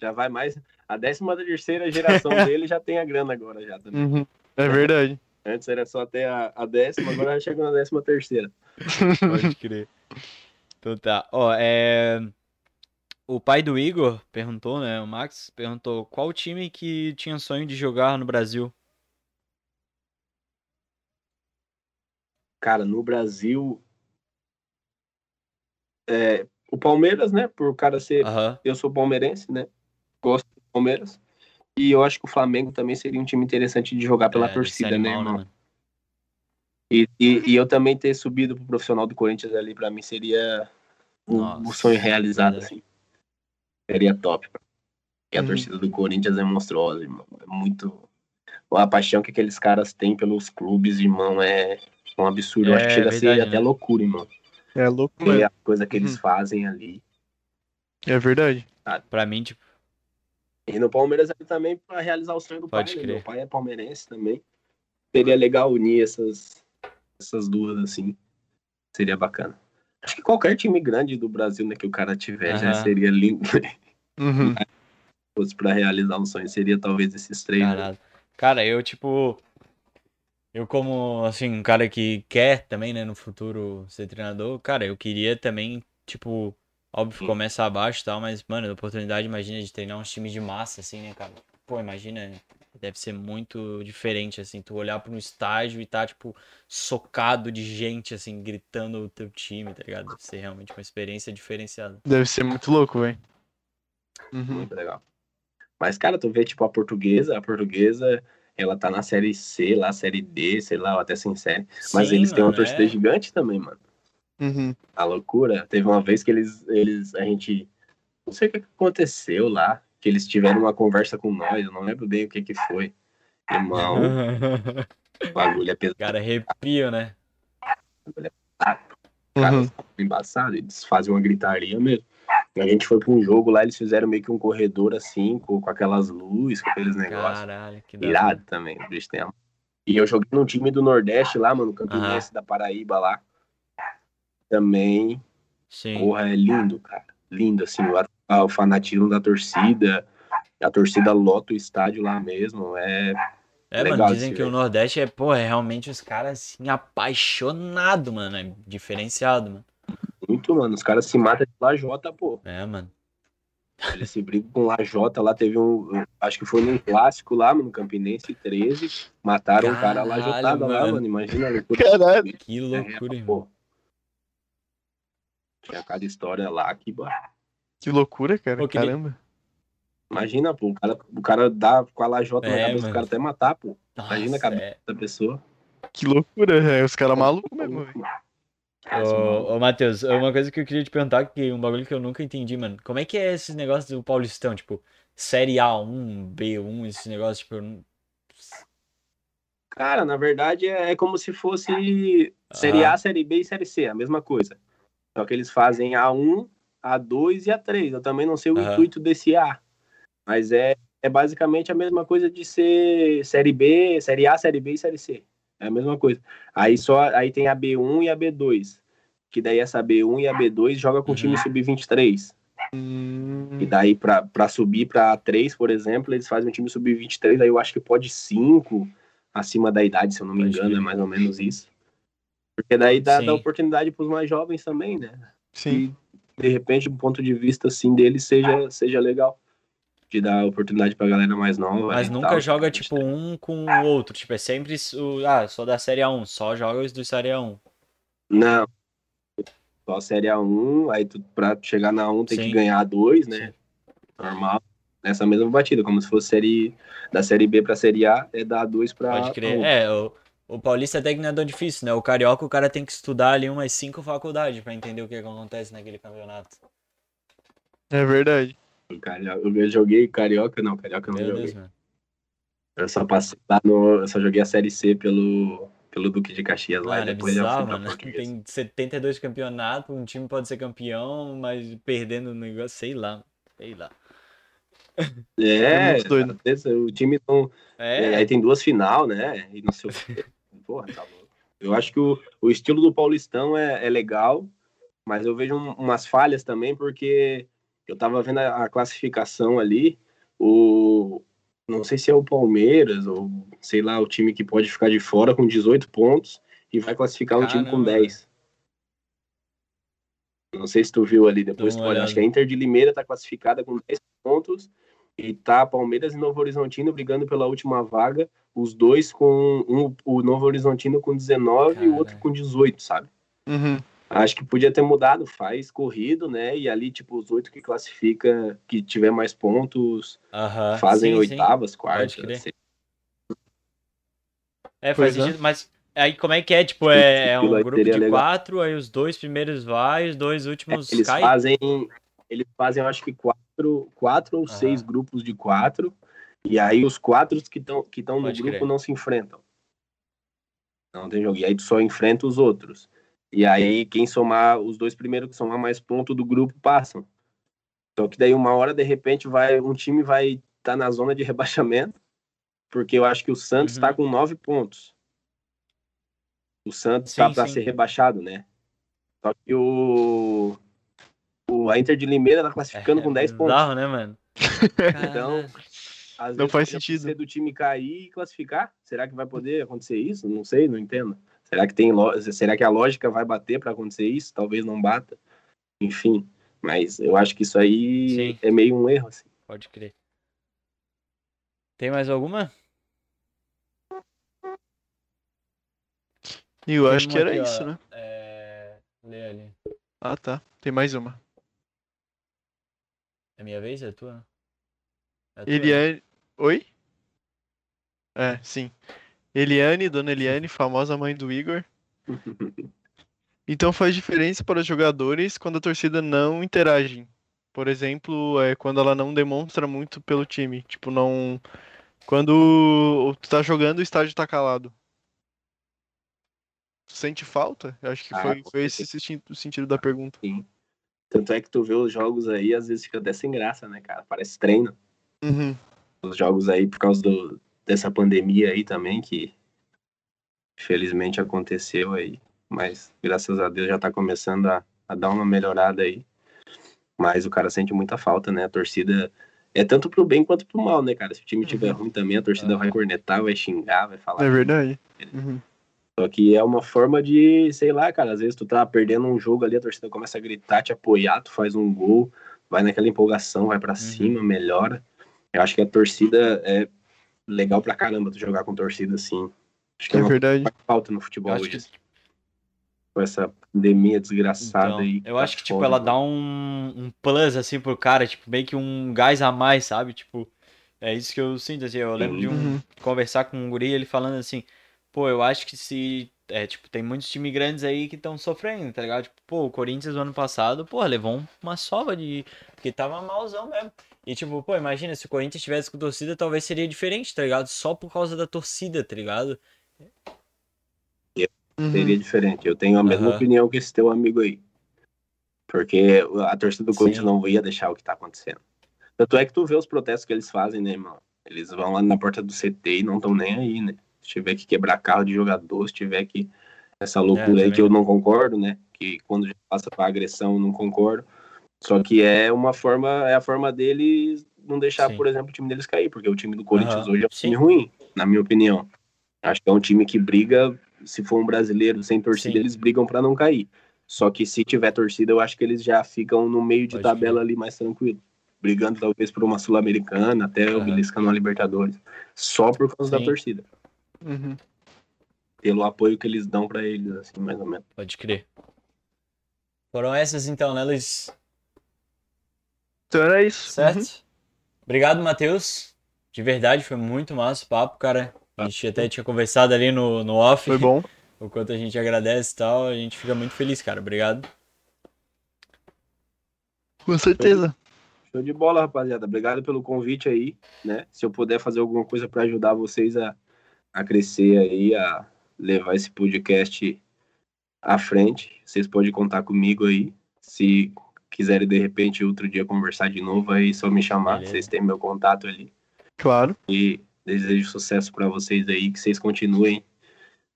já vai mais. A 13 terceira geração dele já tem a grana agora já também. Uhum. É verdade. Antes era só até a, a décima, agora já chegou na décima terceira. Pode crer. Então tá. Ó, é. O pai do Igor perguntou, né? O Max perguntou qual time que tinha sonho de jogar no Brasil. Cara, no Brasil. é, o Palmeiras, né? Por o cara ser. Aham. Eu sou palmeirense, né? Gosto do Palmeiras. E eu acho que o Flamengo também seria um time interessante de jogar pela É, torcida, né, irmão? mano? E, e, e eu também ter subido pro profissional do Corinthians ali, pra mim, seria o, Nossa, o sonho realizado, verdade. assim. Seria top. E a Uhum. torcida do Corinthians é monstruosa, irmão. É muito. A paixão que aqueles caras têm pelos clubes, irmão, é um absurdo. Eu acho É que chega a ser verdade, até né? loucura, irmão. É louco, Porque mano. a coisa que eles Uhum. fazem ali. É verdade. Pra mim, tipo, E no Palmeiras ali também pra realizar o sonho do Pode pai. né? crer. Meu pai é palmeirense também. Seria legal unir essas, essas duas, assim. Seria bacana. Acho que qualquer time grande do Brasil né, que o cara tiver já Aham. seria lindo. Uhum. Se fosse pra realizar um sonho, seria talvez esses três. né? Cara, eu, tipo. Eu, como, assim, um cara que quer também, né, no futuro ser treinador, cara, eu queria também, tipo, óbvio, Sim. começa abaixo e tal, mas, mano, a oportunidade, imagina, de treinar uns times de massa, assim, né, cara? Pô, imagina, deve ser muito diferente, assim, tu olhar pra um estágio e tá, tipo, socado de gente, assim, gritando o teu time, tá ligado? Deve ser realmente uma experiência diferenciada. Deve ser muito louco, velho. Uhum. Muito legal. Mas, cara, tu vê, tipo, a portuguesa, a portuguesa, ela tá na série C, lá, série D, sei lá, ou até sem série. Mas Sim, eles têm uma mano, torcida é. gigante também, mano. Uhum. A loucura. Teve uma vez que eles, eles, a gente, não sei o que que aconteceu lá, que eles tiveram uma conversa com nós, eu não lembro bem o que que foi. Irmão, o bagulho é pesado, Cara, arrepio, né? cara, Uhum. embaçado, eles fazem uma gritaria mesmo. A gente foi pra um jogo lá, eles fizeram meio que um corredor assim, com, com aquelas luzes, com aqueles negócios. Caralho, que Irado também, o bicho tem E eu joguei num time do Nordeste lá, mano, Campinense da Paraíba lá. Também Sim. Porra, é lindo, cara. Lindo, assim, o, a- o fanatismo da torcida. A torcida lota o estádio lá mesmo. É, É, Legal mano, dizem que o ver. Nordeste é, pô, é realmente os caras, assim, apaixonados, mano. É diferenciado, mano. muito, mano. Os caras se matam de lajota, pô. É, mano. Eles se brigam com lajota. Lá teve um. Acho que foi num clássico lá, mano, Campinense 13. Mataram um cara Caralho, lajotado lá, mano. mano. Imagina a loucura. Caralho. Que loucura, É, irmão. pô. Tinha cada história lá que. bah, Que loucura, cara. Pô, que nem- Caramba. Imagina, pô. O cara, o cara dá com a lajota na É, cabeça mano. do cara até matar, pô. Imagina a Nossa, cabeça é. da pessoa. Que loucura, é. Os caras malucos mesmo, velho. Ô, ô Matheus, uma coisa que eu queria te perguntar, que um bagulho que eu nunca entendi, mano. Como é que é esses negócios do Paulistão? Tipo, Série A1, B1, esses negócios, tipo. eu não- Cara, na verdade é, é como se fosse Série Ah. A, Série B e Série C, a mesma coisa. Só que eles fazem A1, A2 e A3. Eu também não sei o Aham. intuito desse A. Mas é, é basicamente a mesma coisa de ser Série B, Série A, Série B e Série C. É a mesma coisa. Aí só aí tem a B1 e a B2. Que daí essa B1 e a B2 joga com o time Uhum. sub-23. Hum, E daí, pra, pra subir pra A3, por exemplo, eles fazem um time sub-23, aí eu acho que pode 5 acima da idade, se eu não me engano, é mais ou menos isso. Porque daí dá, dá oportunidade pros mais jovens também, né? sim. E, de repente, do ponto de vista, assim, deles seja, seja legal. De dar oportunidade pra galera mais nova. Mas e nunca tal. joga, tipo, um com o outro. Tipo, é sempre. o- Ah, só da Série A1. Só joga os do Série A1. Não. Só a Série A1, aí tu, pra chegar na 1 tem Sim. que ganhar dois, né? Sim. Normal. nessa mesma batida, como se fosse série da série B pra série A, é da A2 pra. Pode crer. É, o, o Paulista até que não é tão difícil, né? O Carioca, o cara tem que estudar ali umas cinco faculdades pra entender o que, que acontece naquele campeonato. É verdade. o Carioca. Eu joguei Carioca, não, Carioca não Meu joguei. Deus. Eu só passei lá no. Eu só joguei a série C pelo, pelo Duque de Caxias lá. Mano, e é depois eu fui bizarro, pra mano. Tem 72 campeonatos, um time pode ser campeão, mas perdendo o negócio, sei lá. Sei lá. É, É muito doido. cara, esse- o time não. É, É, aí tem duas final, né? E não sei o quê. Porra, tá louco. Eu acho que o, o estilo do Paulistão é, é legal, mas eu vejo um- umas falhas também, porque eu tava vendo a, a classificação ali, o. Não sei se é o Palmeiras, ou sei lá, o time que pode ficar de fora com 18 pontos e vai classificar um time com Caramba. 10. Não sei se tu viu ali depois, tu olha, acho que a. Inter de Limeira tá classificada com 10 pontos e tá Palmeiras e Novo Horizontino brigando pela última vaga, os dois com um, o Novo Horizontino com 19 e o outro com 18, sabe? Uhum. Acho que podia ter mudado, faz corrido, né? E ali, tipo, os oito que classifica, que tiver mais pontos, aham. fazem sim, sim. oitavas, quartas. crer. sei- É, faz Pois é. sentido, mas aí como é que é? Tipo, é, é um grupo de legal. quatro, aí os dois primeiros vai, os dois últimos É, Eles caem? fazem, eles fazem, eu acho que quatro, quatro ou Aham. seis grupos de quatro, e aí os quatro que estão que estão no grupo crer. não se enfrentam. Não tem jogo. E aí tu só enfrenta os outros. E aí quem somar, os dois primeiros que somar mais pontos do grupo passam. Só que daí uma hora, de repente, vai um time vai estar tá na zona de rebaixamento, porque eu acho que o Santos Uhum. está com nove pontos. O Santos está para ser rebaixado, né? Só que o, o a Inter de Limeira tá classificando É com 10 pontos. bizarro, né, mano? Então. Às Não vezes faz sentido. do time cair e classificar. Será que vai poder acontecer isso? Não sei, não entendo. Será que tem será que a lógica vai bater para acontecer isso? Talvez não bata. Enfim, mas eu acho que isso aí Sim. é meio um erro assim. Pode crer. Tem mais alguma? Eu Tem acho que era aqui, ó. isso, né? É... Lê ali. Ah, tá. Tem mais uma. É minha vez? É tua? É tua, Eliane. Oi? É, sim. Eliane, dona Eliane, famosa mãe do Igor. Então faz diferença para os jogadores quando a torcida não interage. Por exemplo, é quando ela não demonstra muito pelo time. Tipo, não. Quando tu tá jogando, o estádio tá calado. Tu sente falta? Eu acho que Ah, foi, foi esse o sentido da pergunta. Tanto é que tu vê os jogos aí, às vezes fica até sem graça, né, cara? Parece treino. Uhum. Os jogos aí, por causa do, dessa pandemia aí também, que felizmente aconteceu aí. Mas graças a Deus já tá começando a, a dar uma melhorada aí. Mas o cara sente muita falta, né? A torcida é tanto pro bem quanto pro mal, né, cara? Se o time tiver ruim também, a torcida vai cornetar, vai xingar, vai falar. É verdade. Uhum. Só que é uma forma de, sei lá, cara, às vezes tu tá perdendo um jogo ali, a torcida começa a gritar, te apoiar, tu faz um gol, vai naquela empolgação, vai pra cima, melhora. Eu acho que a torcida é legal pra caramba tu jogar com torcida assim. Acho que é, É verdade. falta no futebol hoje. que-. Com essa pandemia desgraçada Então, aí. eu tá acho que, tipo, ela mano. dá um, um plus, assim, pro cara, tipo, meio que um gás a mais, sabe? Tipo, é isso que eu sinto, assim, eu lembro de um, Uhum. conversar com um guri, ele falando assim, pô, eu acho que se, é, tipo, tem muitos times grandes aí que estão sofrendo, tá ligado? Tipo, pô, o Corinthians no ano passado, pô, levou uma sova de, porque tava malzão mesmo. E, tipo, pô, imagina, se o Corinthians tivesse com torcida, talvez seria diferente, tá ligado? Só por causa da torcida, tá ligado? Uhum. Seria diferente. Eu tenho a mesma Aham. opinião que esse teu amigo aí. Porque a torcida do Corinthians Sim. não ia deixar o que tá acontecendo. Tanto é que tu vê os protestos que eles fazem, né, irmão? Eles vão lá na porta do CT e não estão nem aí, né? Se tiver que quebrar carro de jogador, se tiver que. Essa loucura aí também. que eu não concordo, né? Que quando já passa pra agressão, eu não concordo. Só que é uma forma, é a forma deles não deixar, Sim. por exemplo, o time deles cair, porque o time do Corinthians Aham, hoje é um sim. time ruim, na minha opinião. Acho que é um time que briga, se for um brasileiro sem torcida, Sim. eles brigam pra não cair. Só que se tiver torcida, eu acho que eles já ficam no meio de Pode tabela ali mais tranquilo. Brigando talvez por uma Sul-Americana, até o Aham. beliscando uma Libertadores. Só por causa da torcida. Uhum. Pelo apoio que eles dão pra eles, assim, mais ou menos. Pode crer. Foram essas então, né, Luiz? Então era isso. Certo? Uhum. Obrigado, Matheus. De verdade, foi muito massa o papo, cara. A gente até tinha conversado ali no, no off. Foi bom. O quanto a gente agradece e tal. A gente fica muito feliz, cara. Obrigado. Com certeza. Show de bola, rapaziada. Obrigado pelo convite aí, né? Se eu puder fazer alguma coisa para ajudar vocês a, a crescer aí, a levar esse podcast à frente, vocês podem contar comigo aí. Se quiserem, de repente, outro dia conversar de novo, aí é só me chamar. Beleza. Vocês têm meu contato ali. Claro. E desejo sucesso para vocês aí, que vocês continuem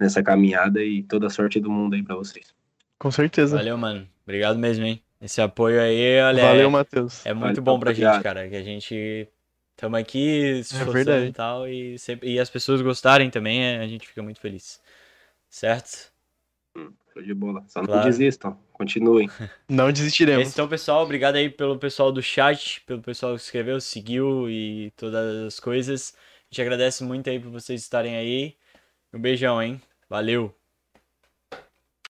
nessa caminhada e toda a sorte do mundo aí para vocês. Com certeza. Valeu, mano. Obrigado mesmo, hein? Esse apoio aí, olha. Valeu, é- Matheus. É muito Valeu, bom pra gente, obrigado. cara, que a gente estamos aqui se É esforçando verdade. e tal, e, sempre, e as pessoas gostarem também, é, a gente fica muito feliz. Certo? Show de bola. Só não Claro. desistam. Continuem. Não É desistiremos. então, pessoal, obrigado aí pelo pessoal do chat, pelo pessoal que escreveu, seguiu e todas as coisas. A gente agradece muito aí por vocês estarem aí. Um beijão, hein? Valeu!